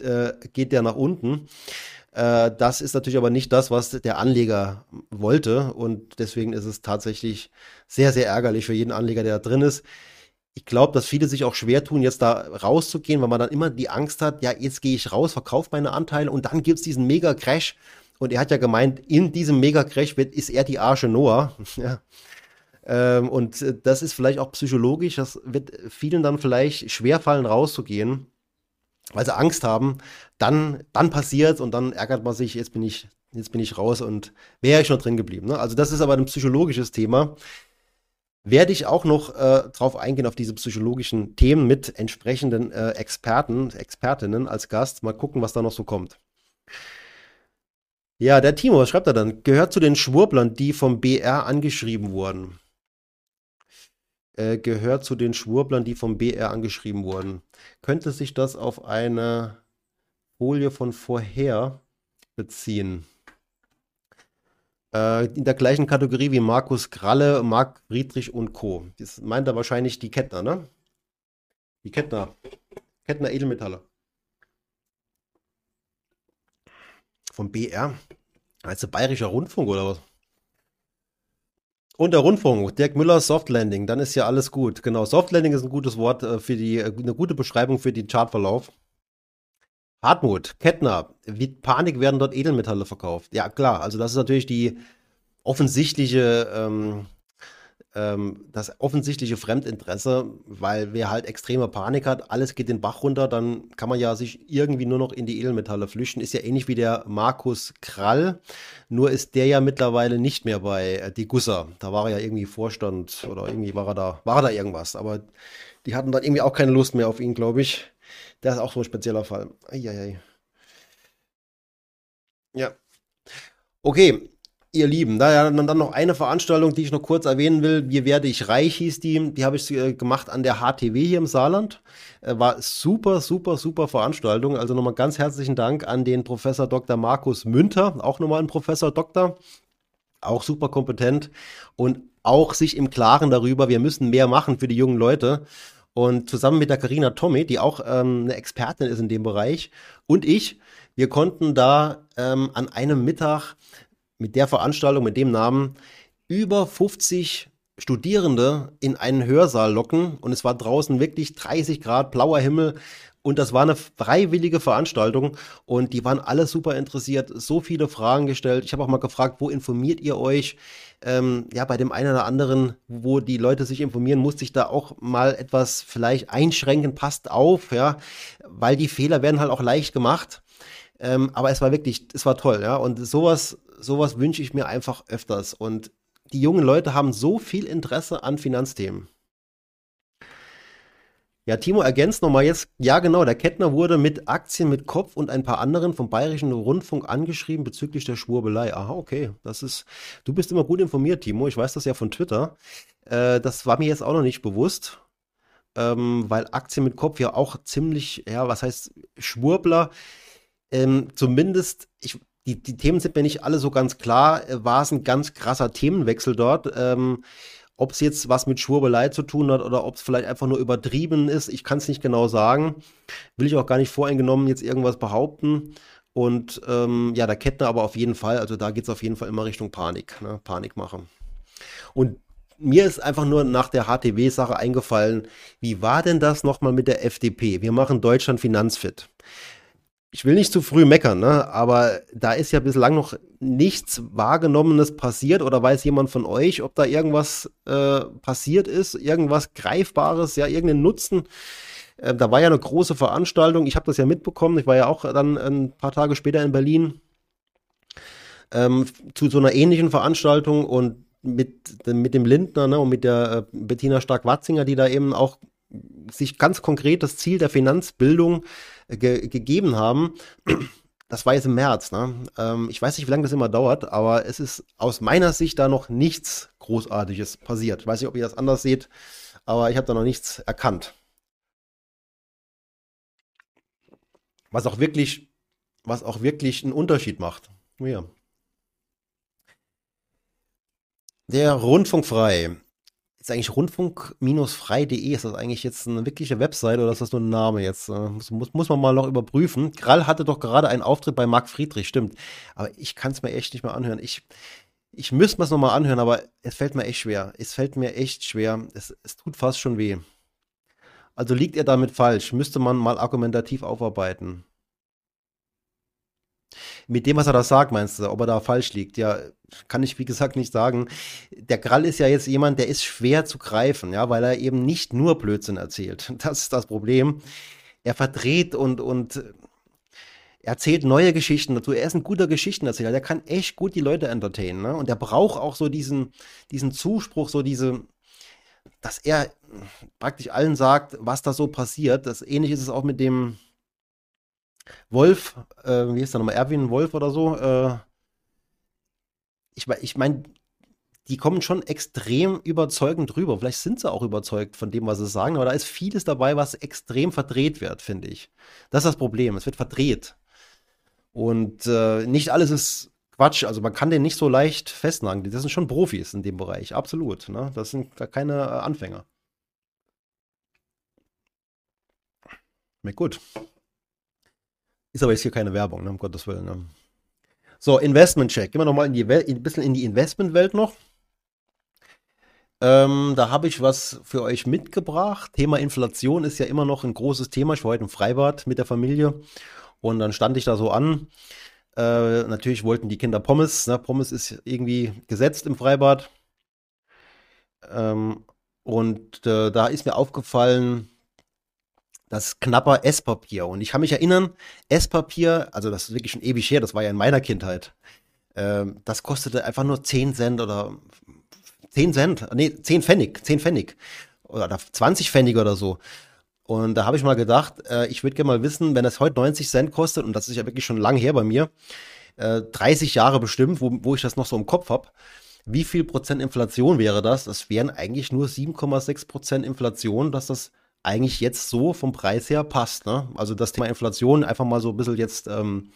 äh, geht der nach unten. Äh, das ist natürlich aber nicht das, was der Anleger wollte. Und deswegen ist es tatsächlich sehr, sehr ärgerlich für jeden Anleger, der da drin ist ich glaube, dass viele sich auch schwer tun, jetzt da rauszugehen, weil man dann immer die Angst hat, ja, jetzt gehe ich raus, verkaufe meine Anteile und dann gibt es diesen Mega-Crash. Und er hat ja gemeint, in diesem Mega-Crash ist er die Arche Noah. [laughs] ja. ähm, und äh, das ist vielleicht auch psychologisch, das wird vielen dann vielleicht schwerfallen, rauszugehen, weil sie Angst haben. Dann, dann passiert und dann ärgert man sich, jetzt bin ich, jetzt bin ich raus und wäre ich noch drin geblieben. Ne? Also das ist aber ein psychologisches Thema werde ich auch noch äh, drauf eingehen, auf diese psychologischen Themen mit entsprechenden äh, Experten, Expertinnen als Gast. Mal gucken, was da noch so kommt. Ja, der Timo, was schreibt er dann? Gehört zu den Schwurblern, die vom BR angeschrieben wurden. Äh, gehört zu den Schwurblern, die vom BR angeschrieben wurden. Könnte sich das auf eine Folie von vorher beziehen? Äh, in der gleichen Kategorie wie Markus Kralle, Marc Friedrich und Co. Das meint er wahrscheinlich die Kettner, ne? Die Kettner. Kettner Edelmetalle. Vom BR. Also Bayerischer Rundfunk oder was? Und der Rundfunk, Dirk Müller, Soft Landing, dann ist ja alles gut. Genau, Soft Landing ist ein gutes Wort äh, für die, äh, eine gute Beschreibung für den Chartverlauf. Hartmut, Kettner, wie Panik werden dort Edelmetalle verkauft. Ja, klar, also das ist natürlich die offensichtliche, ähm, ähm, das offensichtliche Fremdinteresse, weil wer halt extreme Panik hat, alles geht den Bach runter, dann kann man ja sich irgendwie nur noch in die Edelmetalle flüchten. Ist ja ähnlich wie der Markus Krall, nur ist der ja mittlerweile nicht mehr bei äh, die Gusser. Da war er ja irgendwie Vorstand oder irgendwie war er da, war er da irgendwas, aber die hatten dann irgendwie auch keine Lust mehr auf ihn, glaube ich. Das ist auch so ein spezieller Fall. Eieiei. Ja. Okay, ihr Lieben, da dann, dann noch eine Veranstaltung, die ich noch kurz erwähnen will. Wie werde ich reich hieß die. Die habe ich äh, gemacht an der HTW hier im Saarland. Äh, war super, super, super Veranstaltung. Also nochmal ganz herzlichen Dank an den Professor Dr. Markus Münter, auch nochmal ein Professor Doktor. Auch super kompetent und auch sich im Klaren darüber, wir müssen mehr machen für die jungen Leute. Und zusammen mit der Karina Tommy, die auch ähm, eine Expertin ist in dem Bereich, und ich, wir konnten da ähm, an einem Mittag mit der Veranstaltung, mit dem Namen, über 50 Studierende in einen Hörsaal locken. Und es war draußen wirklich 30 Grad, blauer Himmel. Und das war eine freiwillige Veranstaltung und die waren alle super interessiert, so viele Fragen gestellt. Ich habe auch mal gefragt, wo informiert ihr euch? Ähm, ja, bei dem einen oder anderen, wo die Leute sich informieren, musste ich da auch mal etwas vielleicht einschränken, passt auf, ja, weil die Fehler werden halt auch leicht gemacht. Ähm, aber es war wirklich, es war toll, ja. Und sowas, sowas wünsche ich mir einfach öfters. Und die jungen Leute haben so viel Interesse an Finanzthemen. Ja, Timo ergänzt nochmal jetzt. Ja, genau, der Kettner wurde mit Aktien mit Kopf und ein paar anderen vom Bayerischen Rundfunk angeschrieben bezüglich der Schwurbelei. Aha, okay. Das ist, du bist immer gut informiert, Timo. Ich weiß das ja von Twitter. Äh, das war mir jetzt auch noch nicht bewusst. Ähm, weil Aktien mit Kopf ja auch ziemlich, ja, was heißt Schwurbler? Ähm, zumindest, ich, die, die Themen sind mir nicht alle so ganz klar. War es ein ganz krasser Themenwechsel dort? Ähm, Ob es jetzt was mit Schwurbelei zu tun hat oder ob es vielleicht einfach nur übertrieben ist, ich kann es nicht genau sagen. Will ich auch gar nicht voreingenommen jetzt irgendwas behaupten. Und ähm, ja, der Kettner aber auf jeden Fall, also da geht es auf jeden Fall immer Richtung Panik, ne? Panikmache. Und mir ist einfach nur nach der HTW-Sache eingefallen, wie war denn das nochmal mit der FDP? Wir machen Deutschland finanzfit. Ich will nicht zu früh meckern, ne? aber da ist ja bislang noch nichts Wahrgenommenes passiert oder weiß jemand von euch, ob da irgendwas äh, passiert ist, irgendwas Greifbares, ja, irgendeinen Nutzen. Äh, da war ja eine große Veranstaltung, ich habe das ja mitbekommen, ich war ja auch dann ein paar Tage später in Berlin ähm, zu so einer ähnlichen Veranstaltung und mit, mit dem Lindner ne, und mit der äh, Bettina Stark-Watzinger, die da eben auch sich ganz konkret das Ziel der Finanzbildung ge gegeben haben. Das war jetzt im März. Ne? Ähm, ich weiß nicht, wie lange das immer dauert, aber es ist aus meiner Sicht da noch nichts Großartiges passiert. Ich weiß nicht, ob ihr das anders seht, aber ich habe da noch nichts erkannt. Was auch wirklich, was auch wirklich einen Unterschied macht. Ja. Der Rundfunk frei. Ist eigentlich rundfunk-frei.de? Ist das eigentlich jetzt eine wirkliche Website oder ist das nur ein Name jetzt? Äh, muss, muss, muss man mal noch überprüfen. Krall hatte doch gerade einen Auftritt bei Marc Friedrich, stimmt. Aber ich kann es mir echt nicht mehr anhören. Ich, ich müsste mir es nochmal anhören, aber es fällt mir echt schwer. Es fällt mir echt schwer. Es, es tut fast schon weh. Also liegt er damit falsch? Müsste man mal argumentativ aufarbeiten. Mit dem, was er da sagt, meinst du, ob er da falsch liegt? Ja, kann ich wie gesagt nicht sagen. Der Grall ist ja jetzt jemand, der ist schwer zu greifen, ja, weil er eben nicht nur Blödsinn erzählt. [laughs] Das ist das Problem. Er verdreht und, und erzählt neue Geschichten dazu. Er ist ein guter Geschichtenerzähler. Der kann echt gut die Leute entertainen. Ne? Und der braucht auch so diesen, diesen Zuspruch, so diese, dass er praktisch allen sagt, was da so passiert. Das ähnlich ist es auch mit dem, Wolf, äh, wie ist der nochmal, Erwin Wolf oder so, äh, ich, ich meine, die kommen schon extrem überzeugend rüber. Vielleicht sind sie auch überzeugt von dem, was sie sagen, aber da ist vieles dabei, was extrem verdreht wird, finde ich. Das ist das Problem. Es wird verdreht. Und äh, nicht alles ist Quatsch. Also man kann den nicht so leicht festnageln. Das sind schon Profis in dem Bereich, absolut. Ne? Das sind gar keine äh, Anfänger. Na gut. Ist aber jetzt hier keine Werbung, ne, um Gottes Willen. Ne? So, Investment-Check. Gehen wir nochmal ein bisschen in die Investmentwelt noch. Ähm, da habe ich was für euch mitgebracht. Thema Inflation ist ja immer noch ein großes Thema. Ich war heute im Freibad mit der Familie und dann stand ich da so an. Äh, natürlich wollten die Kinder Pommes. Ne? Pommes ist irgendwie gesetzt im Freibad. Ähm, und äh, da ist mir aufgefallen, das knapper Esspapier. Und ich kann mich erinnern, Esspapier, also das ist wirklich schon ewig her, das war ja in meiner Kindheit, ähm, das kostete einfach nur 10 Cent oder 10 Cent, nee, 10 Pfennig, 10 Pfennig oder 20 Pfennig oder so. Und da habe ich mal gedacht, äh, ich würde gerne mal wissen, wenn das heute 90 Cent kostet, und das ist ja wirklich schon lang her bei mir, äh, 30 Jahre bestimmt, wo, wo ich das noch so im Kopf habe, wie viel Prozent Inflation wäre das? Das wären eigentlich nur 7,6 Prozent Inflation, dass das eigentlich jetzt so vom Preis her passt. Ne? Also das Thema Inflation einfach mal so ein bisschen jetzt ähm,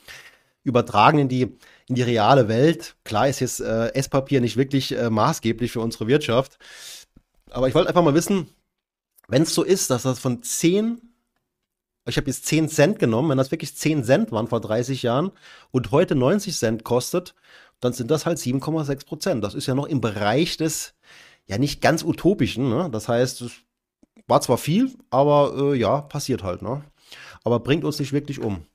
übertragen in die, in die reale Welt. Klar ist jetzt äh, Esspapier nicht wirklich äh, maßgeblich für unsere Wirtschaft. Aber ich wollte einfach mal wissen, wenn es so ist, dass das von 10, ich habe jetzt 10 Cent genommen, wenn das wirklich 10 Cent waren vor 30 Jahren und heute 90 Cent kostet, dann sind das halt 7,6 Prozent. Das ist ja noch im Bereich des, ja nicht ganz utopischen. Ne? Das heißt, war zwar viel, aber äh, ja, passiert halt, ne? Aber bringt uns nicht wirklich um.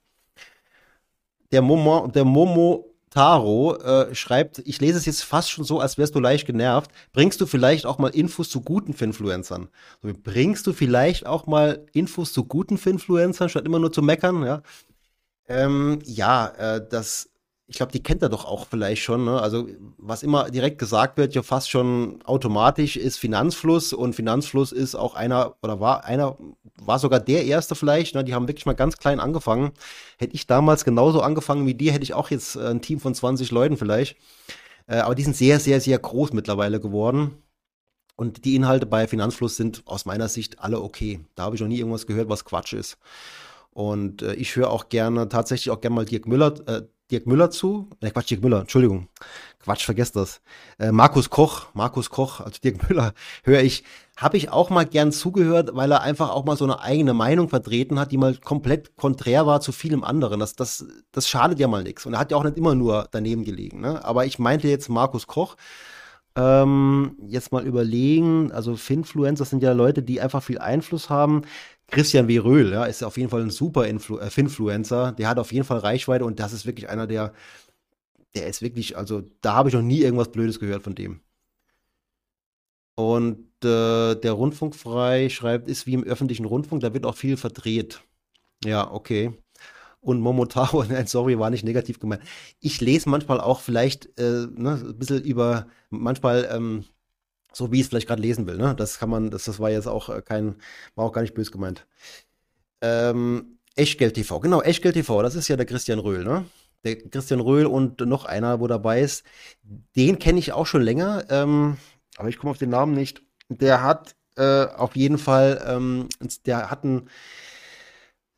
Der Momo, der Momo Taro äh, schreibt, ich lese es jetzt fast schon so, als wärst du leicht genervt. Bringst du vielleicht auch mal Infos zu guten Finfluencern? So, bringst du vielleicht auch mal Infos zu guten Finfluencern, statt immer nur zu meckern? Ja, ähm, ja äh, das ich glaube, die kennt er doch auch vielleicht schon. Ne? Also was immer direkt gesagt wird, ja fast schon automatisch, ist Finanzfluss und Finanzfluss ist auch einer oder war einer, war sogar der erste vielleicht. Ne? Die haben wirklich mal ganz klein angefangen. Hätte ich damals genauso angefangen wie die, hätte ich auch jetzt äh, ein Team von 20 Leuten vielleicht. Äh, aber die sind sehr, sehr, sehr groß mittlerweile geworden. Und die Inhalte bei Finanzfluss sind aus meiner Sicht alle okay. Da habe ich noch nie irgendwas gehört, was Quatsch ist. Und äh, ich höre auch gerne, tatsächlich auch gerne mal Dirk Müller, äh, Dirk Müller zu. Ne, Quatsch, Dirk Müller, Entschuldigung. Quatsch, vergesst das. Äh, Markus Koch, Markus Koch, also Dirk [laughs] Müller, höre ich, habe ich auch mal gern zugehört, weil er einfach auch mal so eine eigene Meinung vertreten hat, die mal komplett konträr war zu vielem anderen. Das, das, das schadet ja mal nichts. Und er hat ja auch nicht immer nur daneben gelegen. Ne? Aber ich meinte jetzt Markus Koch. Ähm, jetzt mal überlegen, also Finfluencer sind ja Leute, die einfach viel Einfluss haben. Christian W. Röhl, ja, ist auf jeden Fall ein super Influ äh, Finfluencer. Der hat auf jeden Fall Reichweite und das ist wirklich einer der, der ist wirklich, also da habe ich noch nie irgendwas Blödes gehört von dem. Und äh, der Rundfunkfrei schreibt, ist wie im öffentlichen Rundfunk, da wird auch viel verdreht. Ja, okay. Und Momotaro, [laughs] nein, sorry, war nicht negativ gemeint. Ich lese manchmal auch vielleicht äh, ne, ein bisschen über, manchmal ähm, so, wie ich es vielleicht gerade lesen will. Ne? Das kann man, das, das war jetzt auch äh, kein, war auch gar nicht böse gemeint. Ähm, Echtgeld TV, genau, Echtgeld TV, das ist ja der Christian Röhl, ne? Der Christian Röhl und noch einer, wo dabei ist. Den kenne ich auch schon länger, ähm, aber ich komme auf den Namen nicht. Der hat äh, auf jeden Fall, ähm, der hat ein,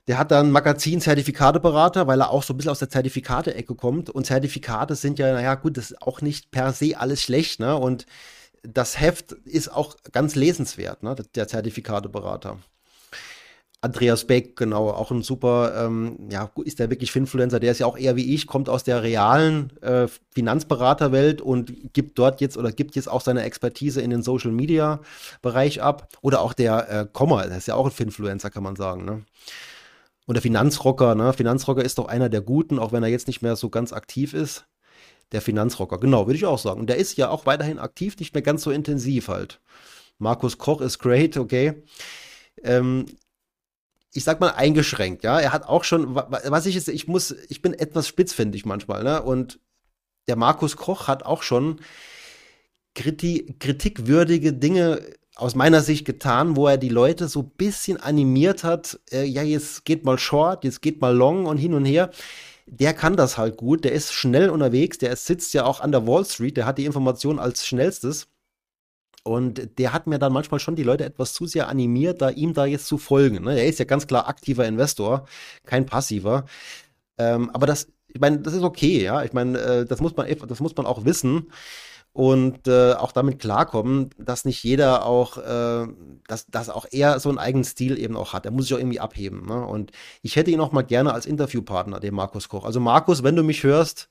der hat dann Magazin-Zertifikateberater, weil er auch so ein bisschen aus der Zertifikate-Ecke kommt. Und Zertifikate sind ja, naja, gut, das ist auch nicht per se alles schlecht, ne? Und das Heft ist auch ganz lesenswert, ne? Der Zertifikateberater. Andreas Beck, genau, auch ein super, ähm, ja, ist der wirklich Finfluencer, der ist ja auch eher wie ich, kommt aus der realen äh, Finanzberaterwelt und gibt dort jetzt oder gibt jetzt auch seine Expertise in den Social Media Bereich ab. Oder auch der äh, Kommer, der ist ja auch ein Finfluencer, kann man sagen, ne? Und der Finanzrocker, ne? Finanzrocker ist doch einer der Guten, auch wenn er jetzt nicht mehr so ganz aktiv ist. Der Finanzrocker, genau, würde ich auch sagen. Und der ist ja auch weiterhin aktiv, nicht mehr ganz so intensiv halt. Markus Koch ist great, okay. Ähm, ich sag mal eingeschränkt, ja. Er hat auch schon, was ich jetzt, ich muss, ich bin etwas spitzfindig manchmal, ne? Und der Markus Koch hat auch schon kriti kritikwürdige Dinge aus meiner Sicht getan, wo er die Leute so ein bisschen animiert hat, äh, ja, jetzt geht mal short, jetzt geht mal long und hin und her. Der kann das halt gut, der ist schnell unterwegs, der sitzt ja auch an der Wall Street, der hat die Information als schnellstes. Und der hat mir dann manchmal schon die Leute etwas zu sehr animiert, da ihm da jetzt zu folgen. Ne? Er ist ja ganz klar aktiver Investor, kein passiver. Ähm, aber das, ich meine, das ist okay, ja. Ich meine, äh, das muss man, das muss man auch wissen und äh, auch damit klarkommen, dass nicht jeder auch, äh, dass, dass auch er so einen eigenen Stil eben auch hat. Er muss sich auch irgendwie abheben. Ne? Und ich hätte ihn auch mal gerne als Interviewpartner, den Markus Koch. Also Markus, wenn du mich hörst,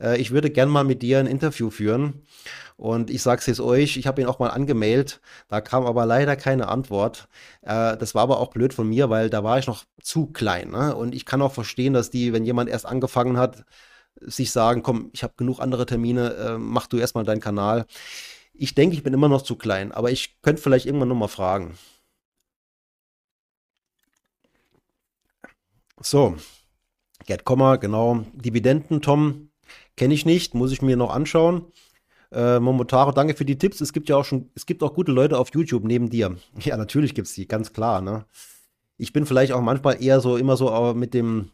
äh, ich würde gern mal mit dir ein Interview führen. Und ich sag's jetzt euch, ich habe ihn auch mal angemeldet, da kam aber leider keine Antwort. Äh, das war aber auch blöd von mir, weil da war ich noch zu klein. Ne? Und ich kann auch verstehen, dass die, wenn jemand erst angefangen hat, sich sagen, komm, ich habe genug andere Termine, äh, mach du erstmal deinen Kanal. Ich denke, ich bin immer noch zu klein, aber ich könnte vielleicht irgendwann nochmal fragen. So, Gerd Kommer, genau. Dividenden, Tom, kenne ich nicht, muss ich mir noch anschauen. Äh, Momotaro, danke für die Tipps. Es gibt ja auch schon, es gibt auch gute Leute auf YouTube neben dir. [laughs] Ja, natürlich gibt es die, ganz klar. Ne? Ich bin vielleicht auch manchmal eher so immer so mit dem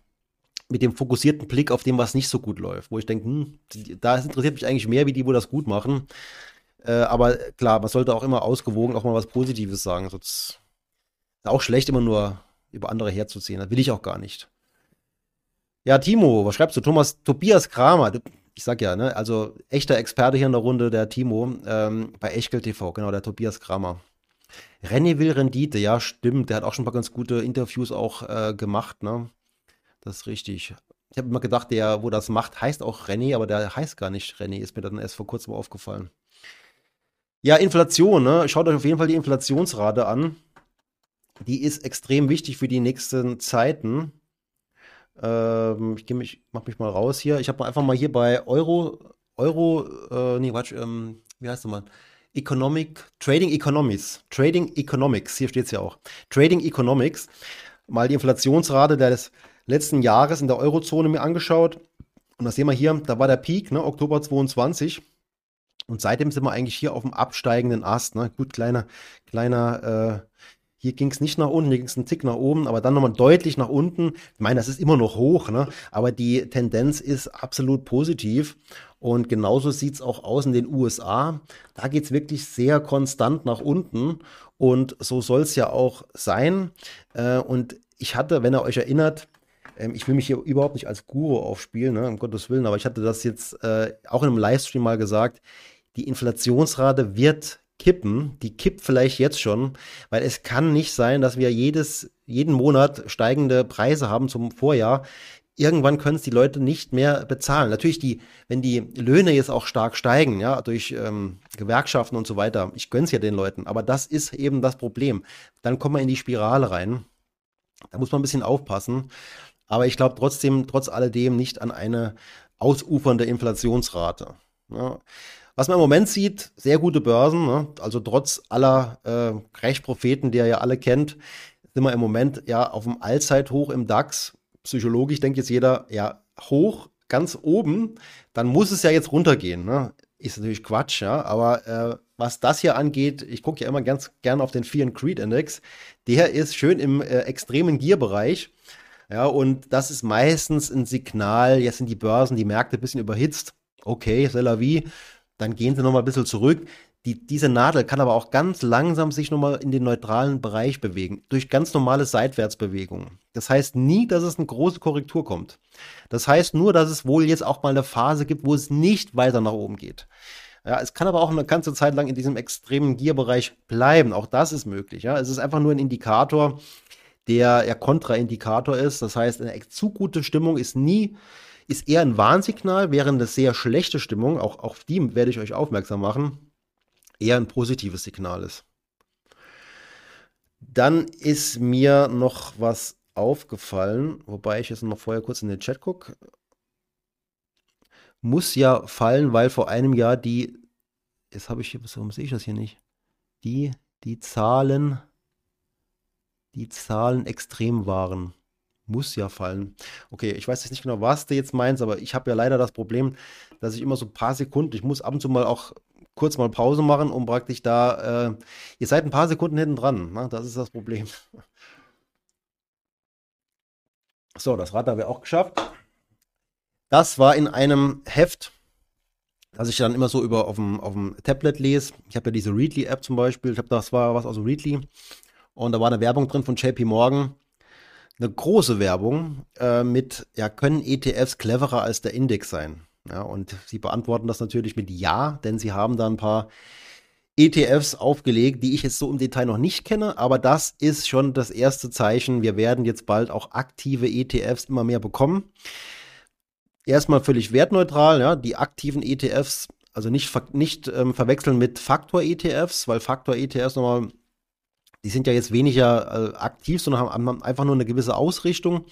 mit dem fokussierten Blick auf dem, was nicht so gut läuft, wo ich denke, hm, da interessiert mich eigentlich mehr, wie die, wo das gut machen. Äh, aber klar, man sollte auch immer ausgewogen auch mal was Positives sagen. Sonst ist auch schlecht, immer nur über andere herzuziehen. Das will ich auch gar nicht. Ja, Timo, was schreibst du? Thomas, Tobias Kramer, ich sag ja, ne, also echter Experte hier in der Runde, der Timo, ähm, bei Echkel TV, genau, der Tobias Kramer. René will Rendite, ja, stimmt, der hat auch schon ein paar ganz gute Interviews auch äh, gemacht, ne? Das ist richtig. Ich habe immer gedacht, der, wo das macht, heißt auch René, aber der heißt gar nicht René, ist mir dann erst vor kurzem aufgefallen. Ja, Inflation, ne? Schaut euch auf jeden Fall die Inflationsrate an. Die ist extrem wichtig für die nächsten Zeiten. Ähm, ich mich, mach mich mal raus hier. Ich habe einfach mal hier bei Euro, Euro, äh, nee, Quatsch, ähm, wie heißt das mal? Economic, Trading Economics. Trading Economics, hier steht es ja auch. Trading Economics. Mal die Inflationsrate des letzten Jahres in der Eurozone mir angeschaut. Und das sehen wir hier, da war der Peak, ne, Oktober 22. Und seitdem sind wir eigentlich hier auf dem absteigenden Ast. Ne? Gut, kleiner, kleiner, äh, hier ging es nicht nach unten, hier ging es einen Tick nach oben, aber dann nochmal deutlich nach unten. Ich meine, das ist immer noch hoch, ne? aber die Tendenz ist absolut positiv. Und genauso sieht es auch aus in den USA. Da geht es wirklich sehr konstant nach unten. Und so soll es ja auch sein. Äh, und ich hatte, wenn ihr euch erinnert, Ähm, ich will mich hier überhaupt nicht als Guru aufspielen, ne, um Gottes Willen, aber ich hatte das jetzt äh, auch in einem Livestream mal gesagt. Die Inflationsrate wird kippen. Die kippt vielleicht jetzt schon, weil es kann nicht sein, dass wir jedes, jeden Monat steigende Preise haben zum Vorjahr. Irgendwann können es die Leute nicht mehr bezahlen. Natürlich, die, wenn die Löhne jetzt auch stark steigen, ja, durch ähm, Gewerkschaften und so weiter, ich gönn's ja den Leuten, aber das ist eben das Problem. Dann kommen wir in die Spirale rein. Da muss man ein bisschen aufpassen. Aber ich glaube trotzdem, trotz alledem, nicht an eine ausufernde Inflationsrate. Ja. Was man im Moment sieht, sehr gute Börsen, ne? also trotz aller äh, Crash-Propheten, die ihr ja alle kennt, sind wir im Moment ja auf dem Allzeithoch im DAX. Psychologisch denkt jetzt jeder, ja, hoch, ganz oben, dann muss es ja jetzt runtergehen. Ne? Ist natürlich Quatsch, ja, aber äh, was das hier angeht, ich gucke ja immer ganz gern auf den Fear and Creed Index, der ist schön im äh, extremen Gier-Bereich. Ja, und das ist meistens ein Signal, jetzt sind die Börsen, die Märkte ein bisschen überhitzt. Okay, c'est la vie dann gehen sie nochmal ein bisschen zurück. Die, diese Nadel kann aber auch ganz langsam sich nochmal in den neutralen Bereich bewegen, durch ganz normale Seitwärtsbewegungen. Das heißt nie, dass es eine große Korrektur kommt. Das heißt nur, dass es wohl jetzt auch mal eine Phase gibt, wo es nicht weiter nach oben geht. Ja, es kann aber auch eine ganze Zeit lang in diesem extremen Gierbereich bleiben. Auch das ist möglich. Ja, es ist einfach nur ein Indikator, der ja Kontraindikator ist. Das heißt, eine zu gute Stimmung ist nie ist eher ein Warnsignal, während eine sehr schlechte Stimmung, auch auf die werde ich euch aufmerksam machen, eher ein positives Signal ist. Dann ist mir noch was aufgefallen, wobei ich jetzt noch vorher kurz in den Chat gucke. Muss ja fallen, weil vor einem Jahr die, jetzt habe ich hier, warum sehe ich das hier nicht? Die, die Zahlen, die Zahlen extrem waren. Muss ja fallen. Okay, ich weiß jetzt nicht genau, was du jetzt meinst, aber ich habe ja leider das Problem, dass ich immer so ein paar Sekunden, ich muss ab und zu mal auch kurz mal Pause machen, um praktisch da, äh, ihr seid ein paar Sekunden hinten dran, ne? das ist das Problem. [laughs] So, das Rad haben wir auch geschafft. Das war in einem Heft, das ich dann immer so über auf dem, auf dem Tablet lese. Ich habe ja diese Readly-App zum Beispiel. Ich habe das war was aus dem Readly. Und da war eine Werbung drin von JP Morgan eine große Werbung äh, mit, ja, können ETFs cleverer als der Index sein? Ja, und sie beantworten das natürlich mit Ja, denn sie haben da ein paar ETFs aufgelegt, die ich jetzt so im Detail noch nicht kenne, aber das ist schon das erste Zeichen. Wir werden jetzt bald auch aktive ETFs immer mehr bekommen. Erstmal völlig wertneutral, ja, die aktiven ETFs, also nicht, nicht ähm, verwechseln mit Faktor-ETFs, weil Faktor-ETFs nochmal die sind ja jetzt weniger äh, aktiv, sondern haben, einfach nur eine gewisse Ausrichtung.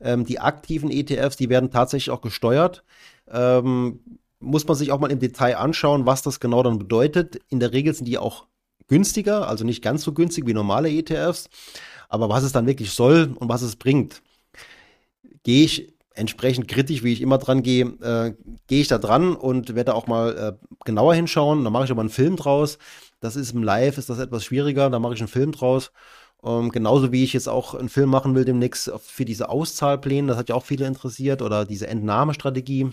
Ähm, die aktiven ETFs, die werden tatsächlich auch gesteuert. Ähm, muss man sich auch mal im Detail anschauen, was das genau dann bedeutet. In der Regel sind die auch günstiger, also nicht ganz so günstig wie normale ETFs. Aber was es dann wirklich soll und was es bringt, gehe ich entsprechend kritisch, wie ich immer dran gehe, äh, gehe ich da dran und werde auch mal äh, genauer hinschauen. Da mache ich aber einen Film draus. Das ist im Live, ist das etwas schwieriger. Da mache ich einen Film draus. Ähm, genauso wie ich jetzt auch einen Film machen will demnächst für diese Auszahlpläne. Das hat ja auch viele interessiert. Oder diese Entnahmestrategie,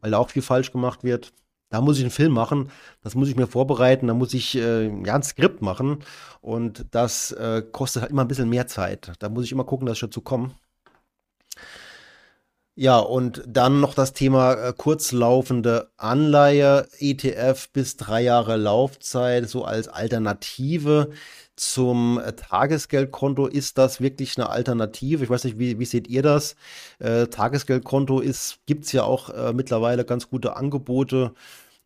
weil da auch viel falsch gemacht wird. Da muss ich einen Film machen, das muss ich mir vorbereiten, da muss ich äh, ja ein Skript machen und das äh, kostet halt immer ein bisschen mehr Zeit. Da muss ich immer gucken, dass ich dazu komme. Ja, und dann noch das Thema äh, kurzlaufende Anleihe, ETF bis drei Jahre Laufzeit, so als Alternative zum äh, Tagesgeldkonto. Ist das wirklich eine Alternative? Ich weiß nicht, wie, wie seht ihr das? Äh, Tagesgeldkonto ist, gibt's ja auch äh, mittlerweile ganz gute Angebote.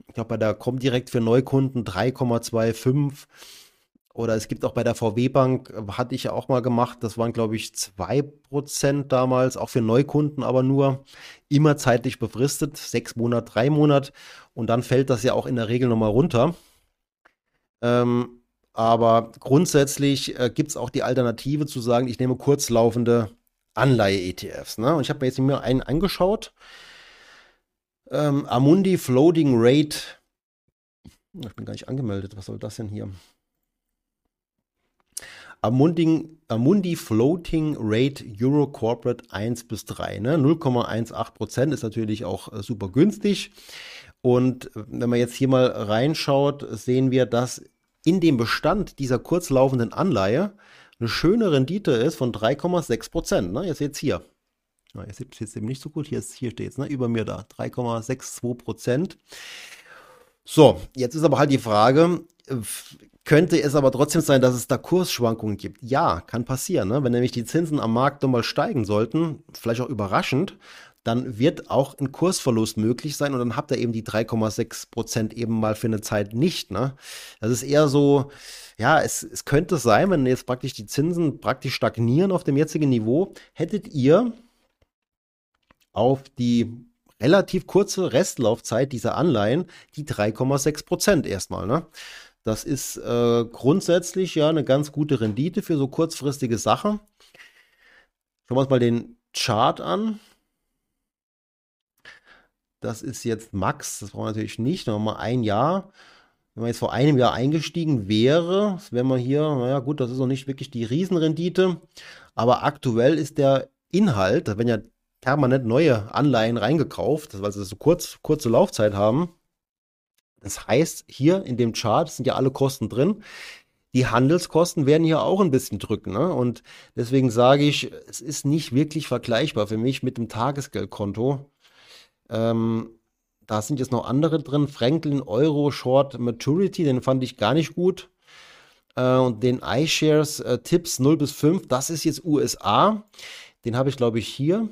Ich glaube, bei der Comdirect für Neukunden 3,25 oder es gibt auch bei der VW Bank, hatte ich ja auch mal gemacht, das waren glaube ich 2% damals, auch für Neukunden, aber nur immer zeitlich befristet, sechs Monate, drei Monate. Und dann fällt das ja auch in der Regel nochmal runter. Ähm, aber grundsätzlich äh, gibt es auch die Alternative zu sagen, ich nehme kurzlaufende Anleihe-ETFs. Ne? Und ich habe mir jetzt mir einen angeschaut. Ähm, Amundi Floating Rate. Ich bin gar nicht angemeldet. Was soll das denn hier? Amundi, Amundi Floating Rate Euro Corporate 1 bis 3. Ne? 0,18% ist natürlich auch äh, super günstig. Und äh, wenn man jetzt hier mal reinschaut, sehen wir, dass in dem Bestand dieser kurzlaufenden Anleihe eine schöne Rendite ist von 3,6% Ne? Ihr seht es hier. Na, ihr seht es jetzt eben nicht so gut. Hier, hier steht es, ne? über mir da, 3,62 Prozent. So, jetzt ist aber halt die Frage, könnte es aber trotzdem sein, dass es da Kursschwankungen gibt? Ja, kann passieren. Ne? Wenn nämlich die Zinsen am Markt nochmal steigen sollten, vielleicht auch überraschend, dann wird auch ein Kursverlust möglich sein und dann habt ihr eben die 3,6 Prozent eben mal für eine Zeit nicht. Ne? Das ist eher so, ja, es, es könnte sein, wenn jetzt praktisch die Zinsen praktisch stagnieren auf dem jetzigen Niveau, hättet ihr auf die relativ kurze Restlaufzeit dieser Anleihen die 3,6 Prozent erstmal. Ne? Das ist äh, grundsätzlich ja eine ganz gute Rendite für so kurzfristige Sachen. Schauen wir uns mal den Chart an. Das ist jetzt Max, das brauchen wir natürlich nicht. Nochmal ein Jahr. Wenn man jetzt vor einem Jahr eingestiegen wäre, wäre man hier, naja gut, das ist noch nicht wirklich die Riesenrendite. Aber aktuell ist der Inhalt, da werden ja permanent neue Anleihen reingekauft, weil sie so kurz, kurze Laufzeit haben. Das heißt, hier in dem Chart sind ja alle Kosten drin. Die Handelskosten werden hier auch ein bisschen drücken. Ne? Und deswegen sage ich, es ist nicht wirklich vergleichbar für mich mit dem Tagesgeldkonto. Ähm, da sind jetzt noch andere drin. Franklin Euro Short Maturity, den fand ich gar nicht gut. Äh, und den iShares äh, Tipps 0 bis 5, das ist jetzt USA. Den habe ich, glaube ich, hier.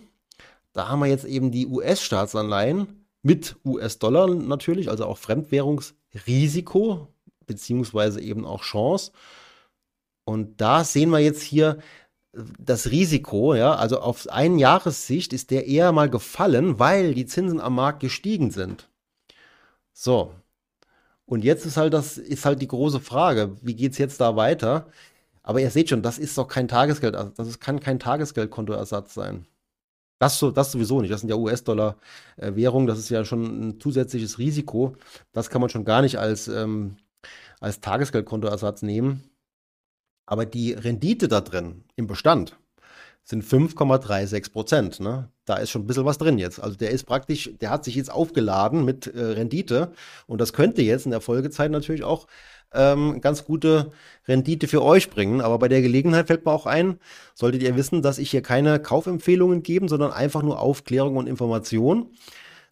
Da haben wir jetzt eben die US-Staatsanleihen mit US-Dollar natürlich, also auch Fremdwährungsrisiko, beziehungsweise eben auch Chance. Und da sehen wir jetzt hier das Risiko, ja, also auf ein Jahressicht ist der eher mal gefallen, weil die Zinsen am Markt gestiegen sind. So. Und jetzt ist halt das, ist halt die große Frage, wie geht es jetzt da weiter? Aber ihr seht schon, das ist doch kein Tagesgeld, also das kann kein Tagesgeldkontoersatz sein. Das, so, das sowieso nicht. Das sind ja US-Dollar-Währungen. Das ist ja schon ein zusätzliches Risiko. Das kann man schon gar nicht als, ähm, als Tagesgeldkontoersatz nehmen. Aber die Rendite da drin im Bestand sind 5,36 Prozent. Ne? Da ist schon ein bisschen was drin jetzt. Also der ist praktisch, der hat sich jetzt aufgeladen mit äh, Rendite und das könnte jetzt in der Folgezeit natürlich auch ähm, ganz gute Rendite für euch bringen. Aber bei der Gelegenheit fällt mir auch ein, solltet ihr wissen, dass ich hier keine Kaufempfehlungen gebe, sondern einfach nur Aufklärung und Information.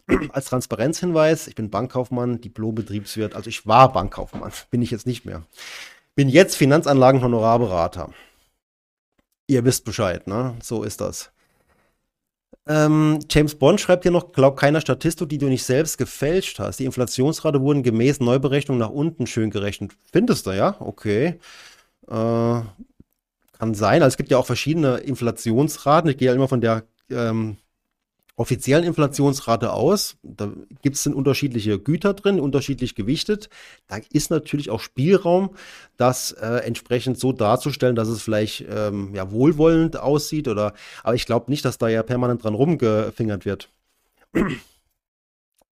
[clears throat] Als Transparenzhinweis, ich bin Bankkaufmann, Diplom-Betriebswirt, also ich war Bankkaufmann, [laughs] bin ich jetzt nicht mehr. Bin jetzt Finanzanlagen-Honorarberater. Ihr wisst Bescheid, ne? So ist das. Ähm, James Bond schreibt hier noch, glaub keiner Statistik, die du nicht selbst gefälscht hast. Die Inflationsrate wurden gemäß Neuberechnung nach unten schön gerechnet. Findest du, ja? Okay. Äh, kann sein. Also es gibt ja auch verschiedene Inflationsraten. Ich gehe ja immer von der ähm, offiziellen Inflationsrate aus. Da gibt es unterschiedliche Güter drin, unterschiedlich gewichtet. Da ist natürlich auch Spielraum, das äh, entsprechend so darzustellen, dass es vielleicht ähm, ja, wohlwollend aussieht. Oder, aber ich glaube nicht, dass da ja permanent dran rumgefingert wird.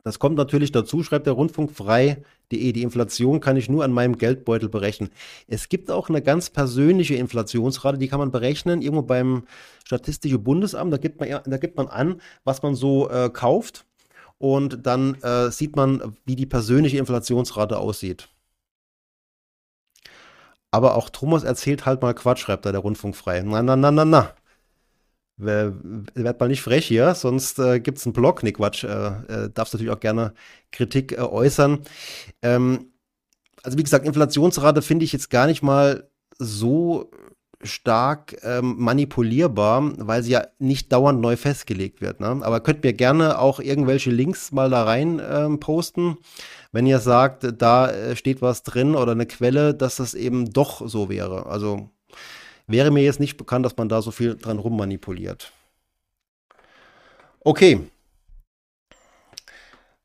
Das kommt natürlich dazu, schreibt der Rundfunk frei. Die Inflation kann ich nur an meinem Geldbeutel berechnen. Es gibt auch eine ganz persönliche Inflationsrate, die kann man berechnen, irgendwo beim Statistischen Bundesamt. Da gibt man, da gibt man an, was man so äh, kauft. Und dann äh, sieht man, wie die persönliche Inflationsrate aussieht. Aber auch Thomas erzählt halt mal Quatsch, schreibt da der Rundfunk frei. Na, na, na, na, na werd mal nicht frech hier, sonst äh, gibt es einen Blog. Nee, Quatsch. Äh, äh, darfst natürlich auch gerne Kritik äh, äußern. Ähm, also wie gesagt, Inflationsrate finde ich jetzt gar nicht mal so stark ähm, manipulierbar, weil sie ja nicht dauernd neu festgelegt wird. Ne? Aber könnt mir gerne auch irgendwelche Links mal da rein ähm, posten, wenn ihr sagt, da äh, steht was drin oder eine Quelle, dass das eben doch so wäre. Also Wäre mir jetzt nicht bekannt, dass man da so viel dran rummanipuliert. Okay.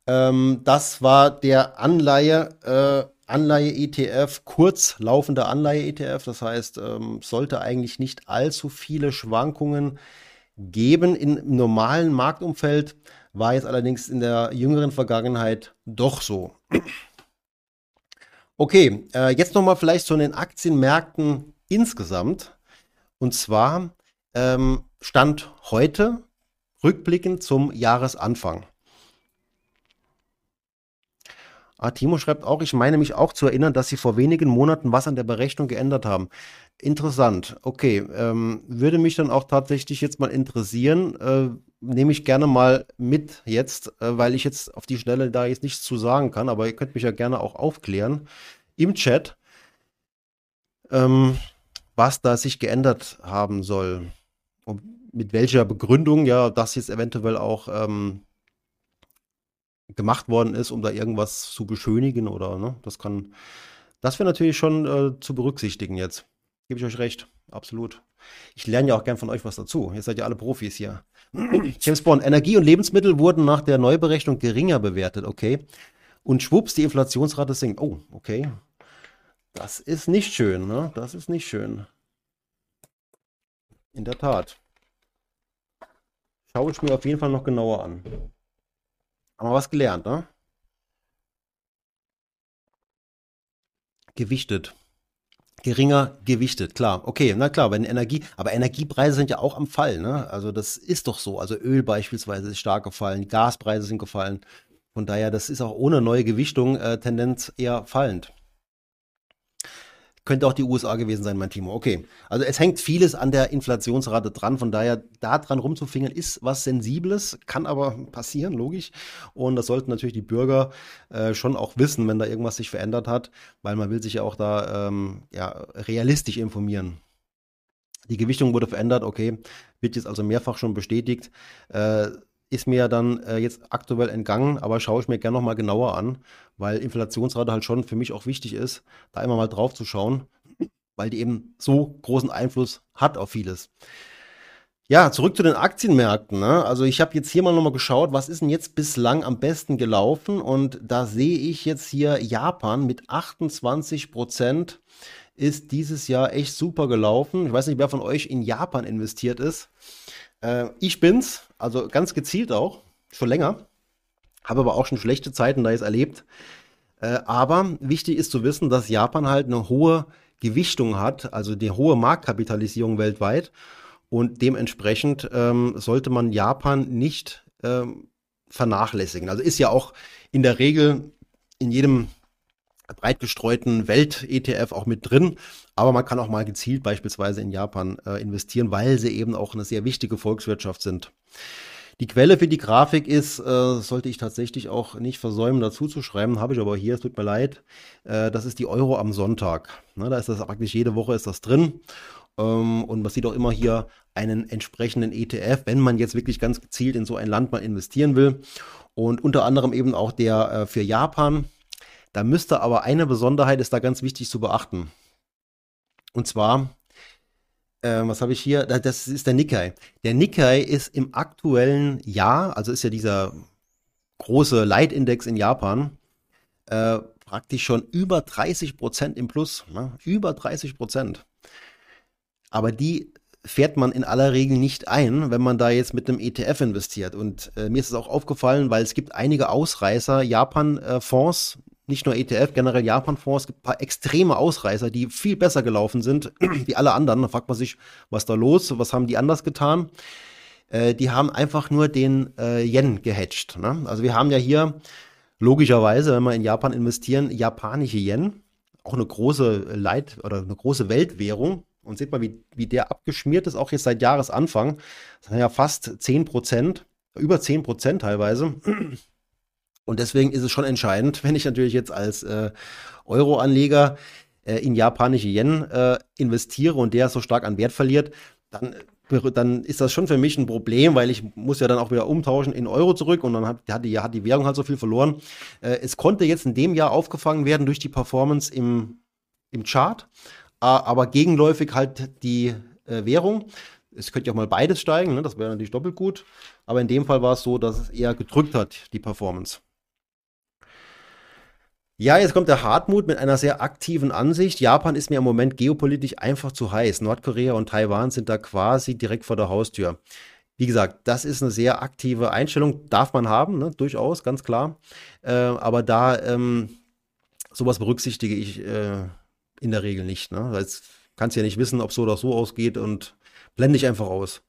Ähm, das war der Anleihe, äh, Anleihe-ETF, kurzlaufender Anleihe-ETF. Das heißt, ähm, sollte eigentlich nicht allzu viele Schwankungen geben. Im normalen Marktumfeld war jetzt allerdings in der jüngeren Vergangenheit doch so. Okay, äh, jetzt nochmal vielleicht zu den Aktienmärkten insgesamt. Und zwar ähm, Stand heute, rückblickend zum Jahresanfang. Ah, Timo schreibt auch, ich meine mich auch zu erinnern, dass sie vor wenigen Monaten was an der Berechnung geändert haben. Interessant. Okay, ähm, würde mich dann auch tatsächlich jetzt mal interessieren. Äh, nehme ich gerne mal mit jetzt, äh, weil ich jetzt auf die Schnelle da jetzt nichts zu sagen kann, aber ihr könnt mich ja gerne auch aufklären im Chat, ähm, was da sich geändert haben soll. Und mit welcher Begründung ja das jetzt eventuell auch ähm, gemacht worden ist, um da irgendwas zu beschönigen oder ne, das kann, das wäre natürlich schon äh, zu berücksichtigen jetzt. Gebe ich euch recht, absolut. Ich lerne ja auch gern von euch was dazu. Ihr seid ja alle Profis hier. [clears throat] James Bond, Energie und Lebensmittel wurden nach der Neuberechnung geringer bewertet, okay. Und schwupps, die Inflationsrate sinkt. Oh, okay. Das ist nicht schön, ne? Das ist nicht schön. In der Tat. Schaue ich mir auf jeden Fall noch genauer an. Haben wir was gelernt, ne? Gewichtet. Geringer gewichtet, klar. Okay, na klar, wenn Energie, aber Energiepreise sind ja auch am Fall, ne? Also das ist doch so. Also Öl beispielsweise ist stark gefallen, Gaspreise sind gefallen. Von daher, das ist auch ohne neue Gewichtung äh, Tendenz eher fallend. Könnte auch die USA gewesen sein, mein Timo. Okay. Also es hängt vieles an der Inflationsrate dran. Von daher, da dran rumzufingern, ist was Sensibles, kann aber passieren, logisch. Und das sollten natürlich die Bürger äh, schon auch wissen, wenn da irgendwas sich verändert hat, weil man will sich ja auch da ähm, ja, realistisch informieren. Die Gewichtung wurde verändert, okay, wird jetzt also mehrfach schon bestätigt. Äh, ist mir dann äh, jetzt aktuell entgangen, aber schaue ich mir gerne nochmal genauer an, weil Inflationsrate halt schon für mich auch wichtig ist, da immer mal drauf zu schauen, weil die eben so großen Einfluss hat auf vieles. Ja, zurück zu den Aktienmärkten. Ne? Also ich habe jetzt hier mal nochmal geschaut, was ist denn jetzt bislang am besten gelaufen und da sehe ich jetzt hier Japan mit 28 Prozent ist dieses Jahr echt super gelaufen. Ich weiß nicht, wer von euch in Japan investiert ist. Äh, ich bin's, also ganz gezielt auch, schon länger. Habe aber auch schon schlechte Zeiten da jetzt erlebt. Äh, aber wichtig ist zu wissen, dass Japan halt eine hohe Gewichtung hat, also die hohe Marktkapitalisierung weltweit. Und dementsprechend ähm, sollte man Japan nicht ähm, vernachlässigen. Also ist ja auch in der Regel in jedem breit gestreuten Welt-ETF auch mit drin. Aber man kann auch mal gezielt beispielsweise in Japan äh, investieren, weil sie eben auch eine sehr wichtige Volkswirtschaft sind. Die Quelle für die Grafik ist, äh, sollte ich tatsächlich auch nicht versäumen, dazu zu schreiben, habe ich aber hier, es tut mir leid, äh, das ist die Euro am Sonntag. Ne, da ist das praktisch jede Woche ist das drin. Ähm, und man sieht auch immer hier einen entsprechenden ETF, wenn man jetzt wirklich ganz gezielt in so ein Land mal investieren will. Und unter anderem eben auch der äh, für Japan, da müsste aber eine Besonderheit ist da ganz wichtig zu beachten. Und zwar, äh, was habe ich hier? Das ist der Nikkei. Der Nikkei ist im aktuellen Jahr, also ist ja dieser große Leitindex in Japan, äh, praktisch schon über 30 Prozent im Plus. Ne? Über 30 Prozent. Aber die fährt man in aller Regel nicht ein, wenn man da jetzt mit einem ETF investiert. Und äh, mir ist es auch aufgefallen, weil es gibt einige Ausreißer, Japan-Fonds, nicht nur ETF, generell Japan-Fonds, es gibt ein paar extreme Ausreißer, die viel besser gelaufen sind [clears throat] wie alle anderen. Da fragt man sich, was da los, was haben die anders getan? Äh, die haben einfach nur den äh, Yen gehatcht. Ne? Also wir haben ja hier logischerweise, wenn wir in Japan investieren, japanische Yen, auch eine große Leit- oder eine große Weltwährung. Und seht mal, wie, wie der abgeschmiert ist, auch jetzt seit Jahresanfang. Das sind ja fast 10 Prozent, über 10 Prozent teilweise. [clears throat] Und deswegen ist es schon entscheidend, [laughs] wenn ich natürlich jetzt als äh, Euro-Anleger äh, in japanische Yen äh, investiere und der so stark an Wert verliert, dann, dann ist das schon für mich ein Problem, weil ich muss ja dann auch wieder umtauschen in Euro zurück und dann hat, hat, die, hat die Währung halt so viel verloren. Äh, es konnte jetzt in dem Jahr aufgefangen werden durch die Performance im, im Chart, aber gegenläufig halt die äh, Währung. Es könnte ja auch mal beides steigen, ne? das wäre natürlich doppelt gut. Aber in dem Fall war es so, dass es eher gedrückt hat, die Performance. Ja, jetzt kommt der Hartmut mit einer sehr aktiven Ansicht. Japan ist mir im Moment geopolitisch einfach zu heiß. Nordkorea und Taiwan sind da quasi direkt vor der Haustür. Wie gesagt, das ist eine sehr aktive Einstellung, darf man haben, ne? durchaus, ganz klar. Äh, aber da ähm, sowas berücksichtige ich äh, in der Regel nicht. Ne? Jetzt kannst du ja nicht wissen, ob so oder so ausgeht und blende ich einfach aus.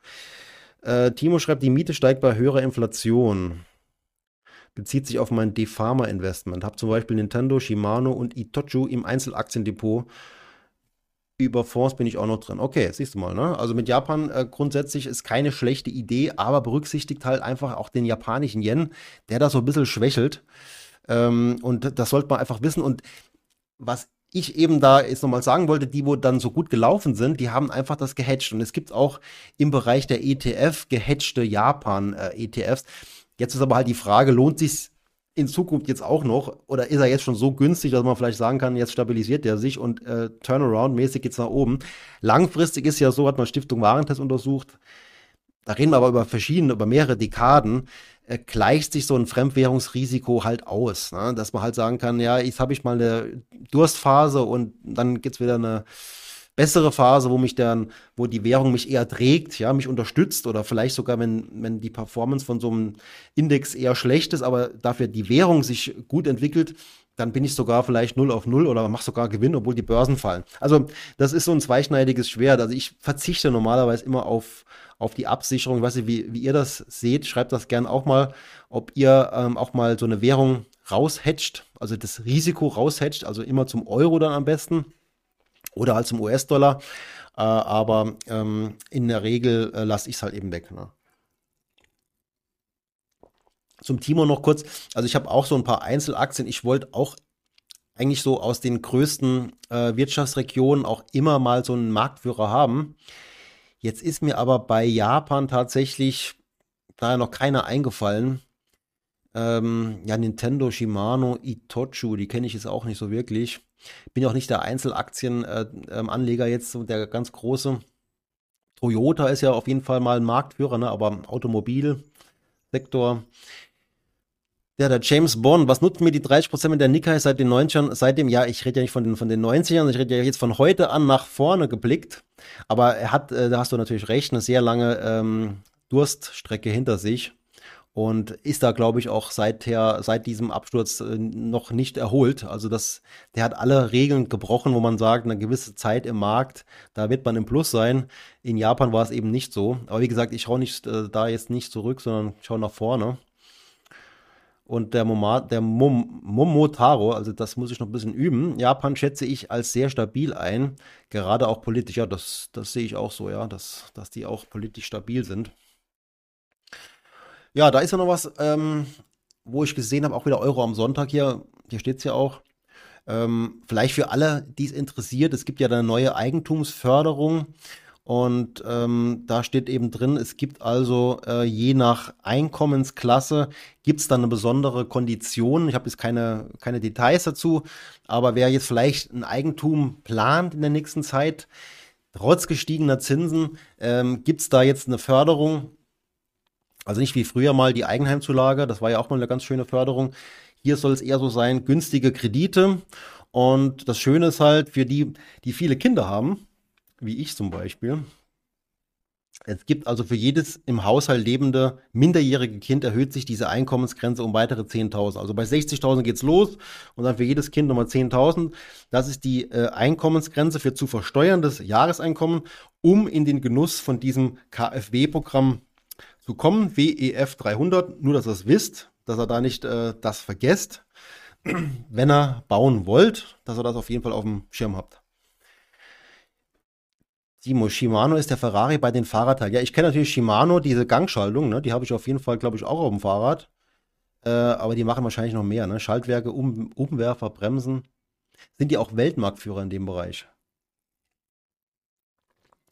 Äh, Timo schreibt, die Miete steigt bei höherer Inflation. Bezieht sich auf mein D-Pharma-Investment. Habe zum Beispiel Nintendo, Shimano und Itochu im Einzelaktiendepot. Über Fonds bin ich auch noch drin. Okay, siehst du mal, ne? Also mit Japan äh, grundsätzlich ist keine schlechte Idee, aber berücksichtigt halt einfach auch den japanischen Yen, der da so ein bisschen schwächelt. Ähm, und das sollte man einfach wissen. Und was ich eben da jetzt nochmal sagen wollte, die, wo dann so gut gelaufen sind, die haben einfach das gehatcht. Und es gibt auch im Bereich der ETF gehatchte Japan-ETFs. Äh, jetzt ist aber halt die Frage, lohnt sich in Zukunft jetzt auch noch oder ist er jetzt schon so günstig, dass man vielleicht sagen kann, jetzt stabilisiert er sich und äh, Turnaround-mäßig geht es nach oben. Langfristig ist ja so, hat man Stiftung Warentest untersucht, da reden wir aber über verschiedene, über mehrere Dekaden, äh, gleicht sich so ein Fremdwährungsrisiko halt aus. Ne? Dass man halt sagen kann, ja, jetzt habe ich mal eine Durstphase und dann gibt es wieder eine bessere Phase, wo mich dann, wo die Währung mich eher trägt, ja, mich unterstützt oder vielleicht sogar, wenn, wenn die Performance von so einem Index eher schlecht ist, aber dafür die Währung sich gut entwickelt, dann bin ich sogar vielleicht 0 auf 0 oder mache sogar Gewinn, obwohl die Börsen fallen. Also das ist so ein zweischneidiges Schwert. Also ich verzichte normalerweise immer auf, auf die Absicherung. Ich weiß nicht, wie, wie ihr das seht. Schreibt das gerne auch mal, ob ihr ähm, auch mal so eine Währung raushatcht, also das Risiko raushatcht, also immer zum Euro dann am besten oder halt zum US-Dollar. Äh, aber ähm, in der Regel äh, lasse ich es halt eben weg. Ne? Zum Timo noch kurz. Also ich habe auch so ein paar Einzelaktien. Ich wollte auch eigentlich so aus den größten äh, Wirtschaftsregionen auch immer mal so einen Marktführer haben. Jetzt ist mir aber bei Japan tatsächlich da noch keiner eingefallen. Ähm, ja, Nintendo, Shimano, Itochu, die kenne ich jetzt auch nicht so wirklich. Bin auch nicht der Einzelaktienanleger äh, ähm, jetzt, der ganz große. Toyota ist ja auf jeden Fall mal ein Marktführer, ne? aber Automobilsektor ja, der James Bond, was nutzt mir die 30% mit der Nikkei seit den 90ern, seit dem Jahr, ich rede ja nicht von den, von den 90ern, ich rede ja jetzt von heute an nach vorne geblickt. Aber er hat, äh, da hast du natürlich recht, eine sehr lange ähm, Durststrecke hinter sich und ist da, glaube ich, auch seither, seit diesem Absturz äh, noch nicht erholt. Also das, der hat alle Regeln gebrochen, wo man sagt, eine gewisse Zeit im Markt, da wird man im Plus sein. In Japan war es eben nicht so. Aber wie gesagt, ich schaue nicht äh, da jetzt nicht zurück, sondern schaue nach vorne. Und der, Moma, der Mom, Momotaro, also das muss ich noch ein bisschen üben. Japan schätze ich als sehr stabil ein, gerade auch politisch. Ja, das, das sehe ich auch so, ja, dass, dass die auch politisch stabil sind. Ja, da ist ja noch was, ähm, wo ich gesehen habe, auch wieder Euro am Sonntag hier. Hier steht es ja auch. Ähm, vielleicht für alle, die es interessiert, es gibt ja eine neue Eigentumsförderung. Und ähm, da steht eben drin, es gibt also äh, je nach Einkommensklasse gibt es dann eine besondere Kondition. Ich habe jetzt keine, keine Details dazu, aber wer jetzt vielleicht ein Eigentum plant in der nächsten Zeit, trotz gestiegener Zinsen, ähm, gibt es da jetzt eine Förderung. Also nicht wie früher mal die Eigenheimzulage, das war ja auch mal eine ganz schöne Förderung. Hier soll es eher so sein, günstige Kredite. Und das Schöne ist halt, für die, die viele Kinder haben, wie ich zum Beispiel. Es gibt also für jedes im Haushalt lebende minderjährige Kind erhöht sich diese Einkommensgrenze um weitere 10.000. Also bei 60.000 geht's los und dann für jedes Kind nochmal 10.000. Das ist die äh, Einkommensgrenze für zu versteuerndes Jahreseinkommen, um in den Genuss von diesem KfW-Programm zu kommen. WEF 300, nur dass ihr es wisst, dass ihr da nicht äh, das vergesst. [clears throat] Wenn ihr bauen wollt, dass ihr das auf jeden Fall auf dem Schirm habt. Timo, Shimano ist der Ferrari bei den Fahrradteilen. Ja, ich kenne natürlich Shimano, diese Gangschaltung, ne? die habe ich auf jeden Fall, glaube ich, auch auf dem Fahrrad. Äh, aber die machen wahrscheinlich noch mehr. Ne? Schaltwerke, um, Umwerfer, Bremsen. Sind die auch Weltmarktführer in dem Bereich?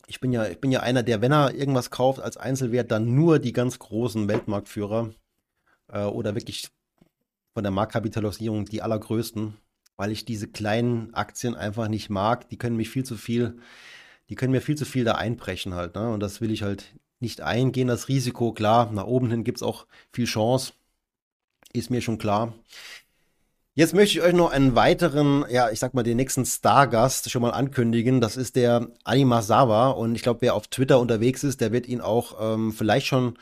Ich bin ja, ich bin ja einer, der, wenn er irgendwas kauft als Einzelwert, dann nur die ganz großen Weltmarktführer äh, oder wirklich von der Marktkapitalisierung die allergrößten, weil ich diese kleinen Aktien einfach nicht mag. Die können mich viel zu viel die können mir viel zu viel da einbrechen halt. Ne? Und das will ich halt nicht eingehen, das Risiko. Klar, nach oben hin gibt es auch viel Chance. Ist mir schon klar. Jetzt möchte ich euch noch einen weiteren, ja, ich sag mal, den nächsten Stargast schon mal ankündigen. Das ist der Animasawa. Und ich glaube, wer auf Twitter unterwegs ist, der wird ihn auch ähm, vielleicht schon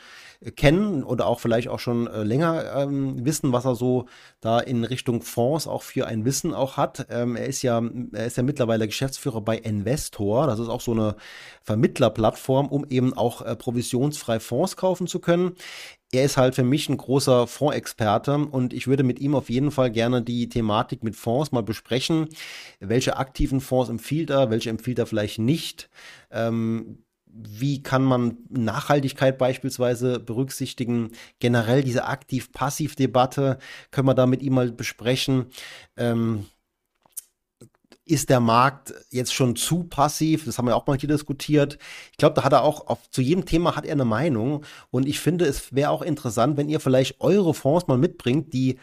kennen oder auch vielleicht auch schon äh, länger ähm, wissen, was er so da in Richtung Fonds auch für ein Wissen auch hat. Ähm, er ist ja, er ist ja mittlerweile Geschäftsführer bei Investor. Das ist auch so eine Vermittlerplattform, um eben auch äh, provisionsfrei Fonds kaufen zu können. er ist halt für mich ein großer Fondsexperte und ich würde mit ihm auf jeden Fall gerne die Thematik mit Fonds mal besprechen. Welche aktiven Fonds empfiehlt er, welche empfiehlt er vielleicht nicht? Ähm, wie kann man Nachhaltigkeit beispielsweise berücksichtigen? Generell diese Aktiv-Passiv-Debatte können wir da mit ihm mal besprechen. Ähm, ist der Markt jetzt schon zu passiv? Das haben wir auch mal hier diskutiert. Ich glaube, da hat er auch auf, zu jedem Thema hat er eine Meinung. Und ich finde, es wäre auch interessant, wenn ihr vielleicht eure Fonds mal mitbringt, die,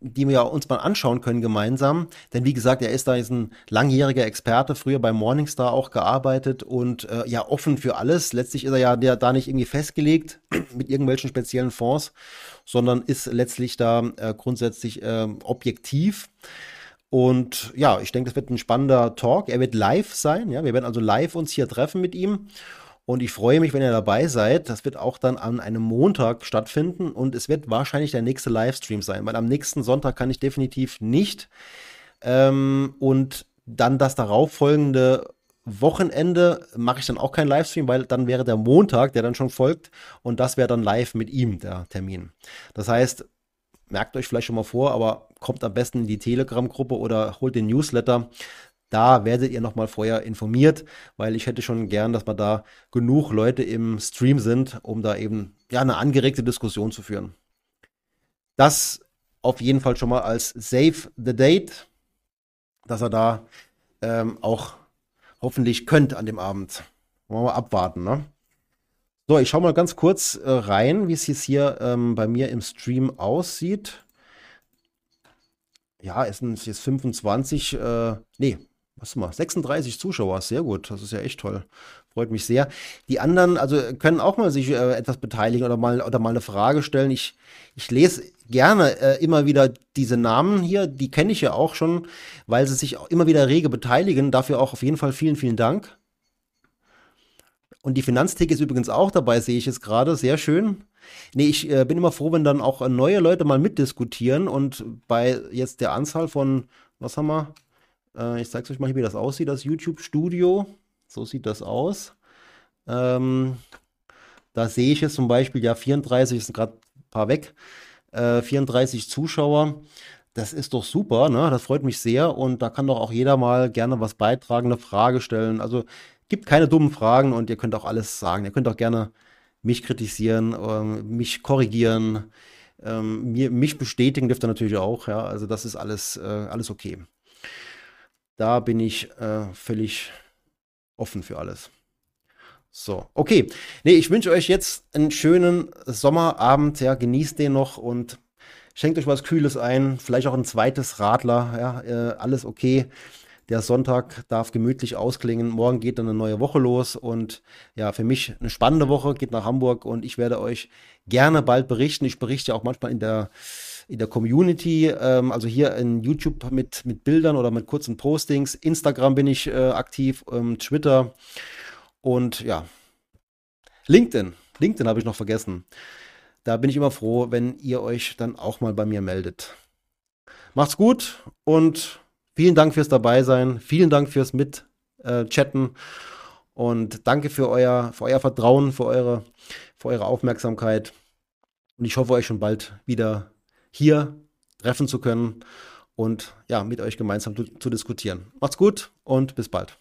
die wir uns mal anschauen können gemeinsam. Denn wie gesagt, er ist da jetzt ein langjähriger Experte, früher bei Morningstar auch gearbeitet und äh, ja offen für alles. Letztlich ist er ja der, da nicht irgendwie festgelegt [clears throat] mit irgendwelchen speziellen Fonds, sondern ist letztlich da äh, grundsätzlich äh, objektiv. Und ja, ich denke, das wird ein spannender Talk. Er wird live sein. Ja, wir werden also live uns hier treffen mit ihm. Und ich freue mich, wenn ihr dabei seid. Das wird auch dann an einem Montag stattfinden und es wird wahrscheinlich der nächste Livestream sein, weil am nächsten Sonntag kann ich definitiv nicht. Ähm, und dann das darauffolgende Wochenende mache ich dann auch keinen Livestream, weil dann wäre der Montag, der dann schon folgt, und das wäre dann live mit ihm, der Termin. Das heißt, merkt euch vielleicht schon mal vor, aber kommt am besten in die Telegram-Gruppe oder holt den Newsletter. Da werdet ihr nochmal vorher informiert, weil ich hätte schon gern, dass man da genug Leute im Stream sind, um da eben ja eine angeregte Diskussion zu führen. Das auf jeden Fall schon mal als Save the Date, dass er da ähm, auch hoffentlich könnt an dem Abend. Wollen wir mal abwarten, ne? So, ich schaue mal ganz kurz äh, rein, wie es jetzt hier ähm, bei mir im Stream aussieht. Ja, es sind jetzt 25, äh, nee, was mal, 36 Zuschauer, sehr gut, das ist ja echt toll. Freut mich sehr. Die anderen, also können auch mal sich äh, etwas beteiligen oder mal, oder mal eine Frage stellen. Ich, ich lese gerne äh, immer wieder diese Namen hier, die kenne ich ja auch schon, weil sie sich auch immer wieder rege beteiligen. Dafür auch auf jeden Fall vielen, vielen Dank. Und die Finanztheke ist übrigens auch dabei, sehe ich jetzt gerade. Sehr schön. Nee, ich äh, bin immer froh, wenn dann auch neue Leute mal mitdiskutieren und bei jetzt der Anzahl von, was haben wir? Äh, ich zeige euch mal, wie das aussieht, das YouTube-Studio. So sieht das aus. Ähm, da sehe ich jetzt zum Beispiel, ja, 34, sind gerade ein paar weg, äh, 34 Zuschauer. Das ist doch super, ne? Das freut mich sehr und da kann doch auch jeder mal gerne was beitragen, eine Frage stellen. Also gibt keine dummen Fragen und ihr könnt auch alles sagen. Ihr könnt auch gerne mich kritisieren, ähm, mich korrigieren, ähm, mich bestätigen dürft ihr natürlich auch. Ja, also das ist alles, äh, alles okay. Da bin ich äh, völlig offen für alles. So, okay. Nee, ich wünsche euch jetzt einen schönen Sommerabend. Ja, genießt den noch und schenkt euch was Kühles ein. Vielleicht auch ein zweites Radler. Ja, äh, alles okay. Der Sonntag darf gemütlich ausklingen. Morgen geht dann eine neue Woche los und ja, für mich eine spannende Woche, geht nach Hamburg und ich werde euch gerne bald berichten. Ich berichte auch manchmal in der in der Community, ähm, also hier in YouTube mit, mit Bildern oder mit kurzen Postings. Instagram bin ich äh, aktiv, ähm, Twitter und ja, LinkedIn. LinkedIn habe ich noch vergessen. Da bin ich immer froh, wenn ihr euch dann auch mal bei mir meldet. Macht's gut und Vielen Dank fürs Dabeisein, vielen Dank fürs Mitchatten äh, und danke für euer, für euer Vertrauen, für eure, für eure Aufmerksamkeit. Und ich hoffe, euch schon bald wieder hier treffen zu können und ja, mit euch gemeinsam zu, zu diskutieren. Macht's gut und bis bald.